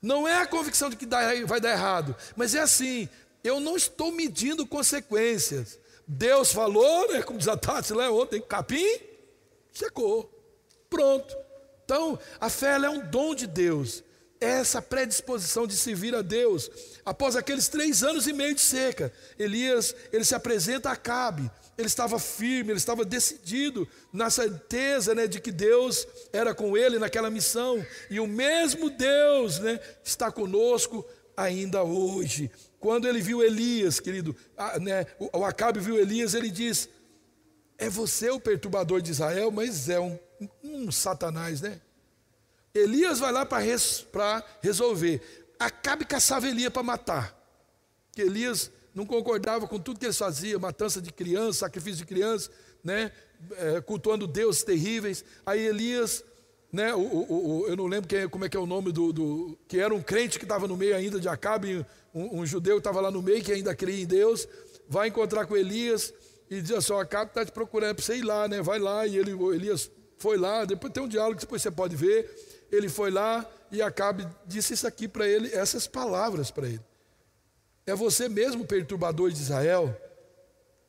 [SPEAKER 1] Não é a convicção de que vai dar errado, mas é assim: eu não estou medindo consequências. Deus falou, né, como diz a Tati lá ontem, capim, secou, pronto. Então, a fé é um dom de Deus essa predisposição de servir a Deus. Após aqueles três anos e meio de seca, Elias ele se apresenta a Acabe. Ele estava firme, ele estava decidido na certeza né, de que Deus era com ele naquela missão. E o mesmo Deus né, está conosco ainda hoje. Quando ele viu Elias, querido, né, o, o Acabe viu Elias, ele diz: É você o perturbador de Israel, mas é um, um satanás, né? Elias vai lá para res, resolver. Acabe caçava Elias para matar. Que Elias não concordava com tudo que eles faziam, matança de crianças, sacrifício de crianças, né? É, cultuando deuses terríveis. Aí Elias, né? O, o, o, eu não lembro quem, como é que é o nome do, do que era um crente que estava no meio ainda de Acabe, um, um judeu que estava lá no meio que ainda cria em Deus, vai encontrar com Elias e diz assim: Acabe está te procurando para você ir lá, né? Vai lá e ele, Elias foi lá. Depois tem um diálogo que depois você pode ver ele foi lá e Acabe disse isso aqui para ele, essas palavras para ele. É você mesmo, perturbador de Israel,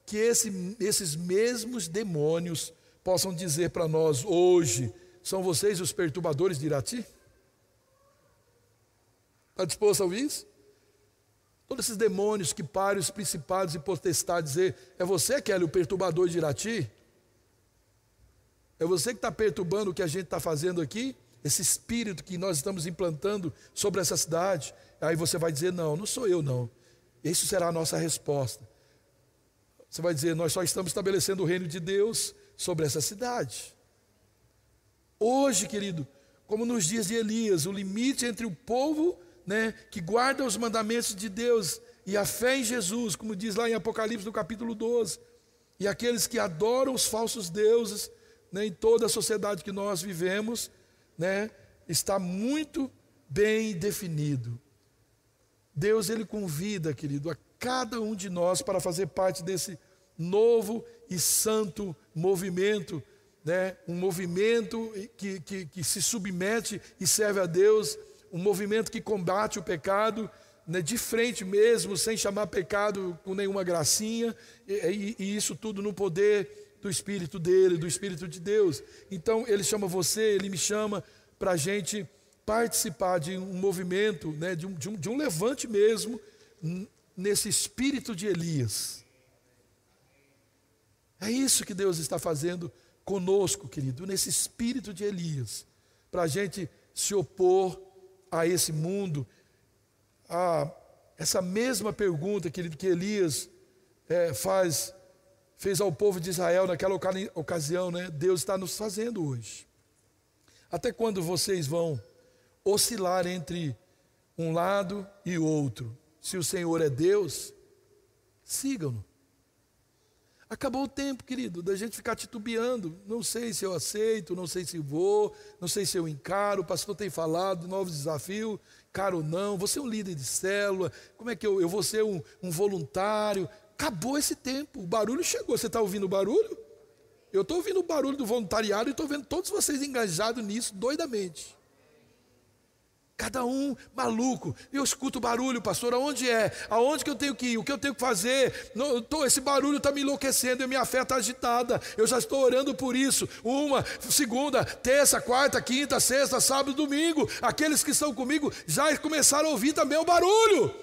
[SPEAKER 1] que esse, esses mesmos demônios possam dizer para nós hoje: são vocês os perturbadores de Irati? Está disposto a ouvir isso? Todos esses demônios que parem os principados e potestades, dizer: é você é o perturbador de Irati? É você que está perturbando o que a gente está fazendo aqui? esse espírito que nós estamos implantando sobre essa cidade. Aí você vai dizer: não, não sou eu, não. Isso será a nossa resposta. Você vai dizer: nós só estamos estabelecendo o reino de Deus sobre essa cidade. Hoje, querido, como nos dias de Elias, o limite entre o povo né, que guarda os mandamentos de Deus e a fé em Jesus, como diz lá em Apocalipse no capítulo 12, e aqueles que adoram os falsos deuses né, em toda a sociedade que nós vivemos, né, está muito bem definido. Deus ele convida, querido, a cada um de nós para fazer parte desse novo e santo movimento, né? um movimento que, que, que se submete e serve a Deus, um movimento que combate o pecado, né, de frente mesmo, sem chamar pecado com nenhuma gracinha, e, e, isso tudo no poder do Espírito dele, do Espírito de Deus. Então ele chama você, ele me chama para a gente participar de um movimento, né, de, um, de, um, de um levante mesmo, nesse espírito de Elias. É isso que Deus está fazendo conosco, querido, nesse espírito de Elias, para a gente se opor a esse mundo, a essa mesma pergunta, querido, que Elias é, faz, fez ao povo de Israel naquela ocasião, né? Deus está nos fazendo hoje. Até quando vocês vão oscilar entre um lado e outro? Se o Senhor é Deus, sigam-no. Acabou o tempo, querido, da gente ficar titubeando. Não sei se eu aceito, não sei se vou, não sei se eu encaro. O pastor tem falado de novos desafios, caro ou não. Você é um líder de célula, como é que eu, eu vou ser um, um voluntário? Acabou esse tempo, o barulho chegou. Você está ouvindo o barulho? Eu estou ouvindo o barulho do voluntariado e estou vendo todos vocês engajados nisso doidamente. Cada um maluco. Eu escuto barulho, pastor. Aonde é? Aonde que eu tenho que ir? O que eu tenho que fazer? Não, tô, esse barulho está me enlouquecendo. E minha fé está agitada. Eu já estou orando por isso. Uma, segunda, terça, quarta, quinta, sexta, sábado, domingo. Aqueles que estão comigo já começaram a ouvir também o barulho.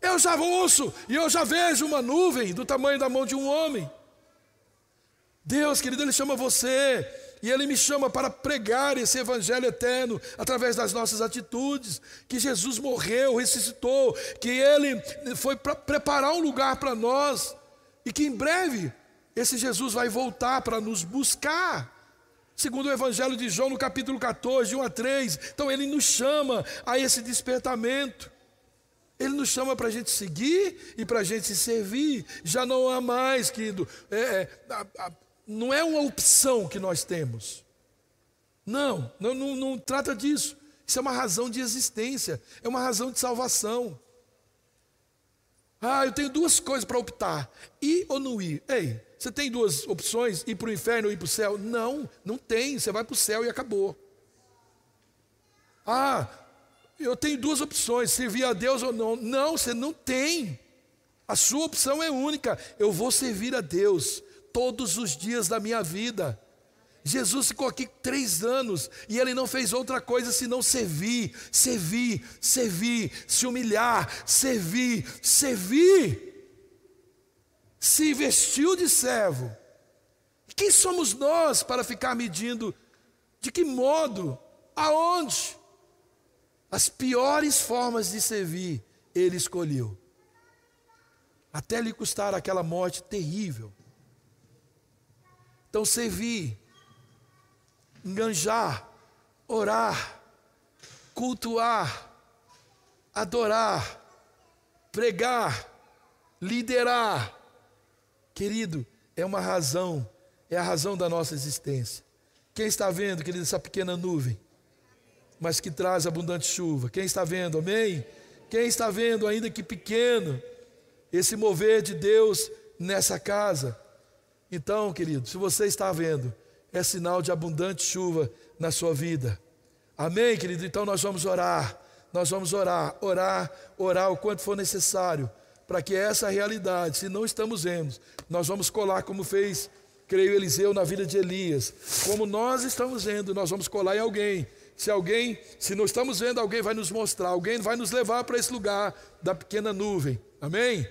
[SPEAKER 1] Eu já ouço e eu já vejo uma nuvem do tamanho da mão de um homem. Deus, querido, Ele chama você e Ele me chama para pregar esse Evangelho eterno através das nossas atitudes. Que Jesus morreu, ressuscitou, que Ele foi para preparar um lugar para nós e que em breve esse Jesus vai voltar para nos buscar. Segundo o Evangelho de João, no capítulo 14, de 1 a 3. Então Ele nos chama a esse despertamento. Ele nos chama para a gente seguir e para a gente servir. Já não há mais, querido, é, é, a, a, não é uma opção que nós temos. Não, não, não, não trata disso. Isso é uma razão de existência, é uma razão de salvação. Ah, eu tenho duas coisas para optar: ir ou não ir. Ei, você tem duas opções: ir para o inferno ou ir para o céu? Não, não tem. Você vai para o céu e acabou. Ah, eu tenho duas opções: servir a Deus ou não. Não, você não tem. A sua opção é única: eu vou servir a Deus todos os dias da minha vida. Jesus ficou aqui três anos e ele não fez outra coisa senão servir, servir, servir, se humilhar, servir, servir. Se vestiu de servo. Quem somos nós para ficar medindo de que modo, aonde? As piores formas de servir ele escolheu, até lhe custar aquela morte terrível. Então, servir, enganjar, orar, cultuar, adorar, pregar, liderar, querido, é uma razão, é a razão da nossa existência. Quem está vendo, querido, essa pequena nuvem, mas que traz abundante chuva? Quem está vendo, amém? Quem está vendo, ainda que pequeno, esse mover de Deus nessa casa? Então, querido, se você está vendo, é sinal de abundante chuva na sua vida. Amém, querido? Então nós vamos orar, nós vamos orar, orar, orar o quanto for necessário, para que essa realidade, se não estamos vendo, nós vamos colar como fez, creio, Eliseu na vida de Elias. Como nós estamos vendo, nós vamos colar em alguém. Se alguém, se não estamos vendo, alguém vai nos mostrar, alguém vai nos levar para esse lugar da pequena nuvem. Amém?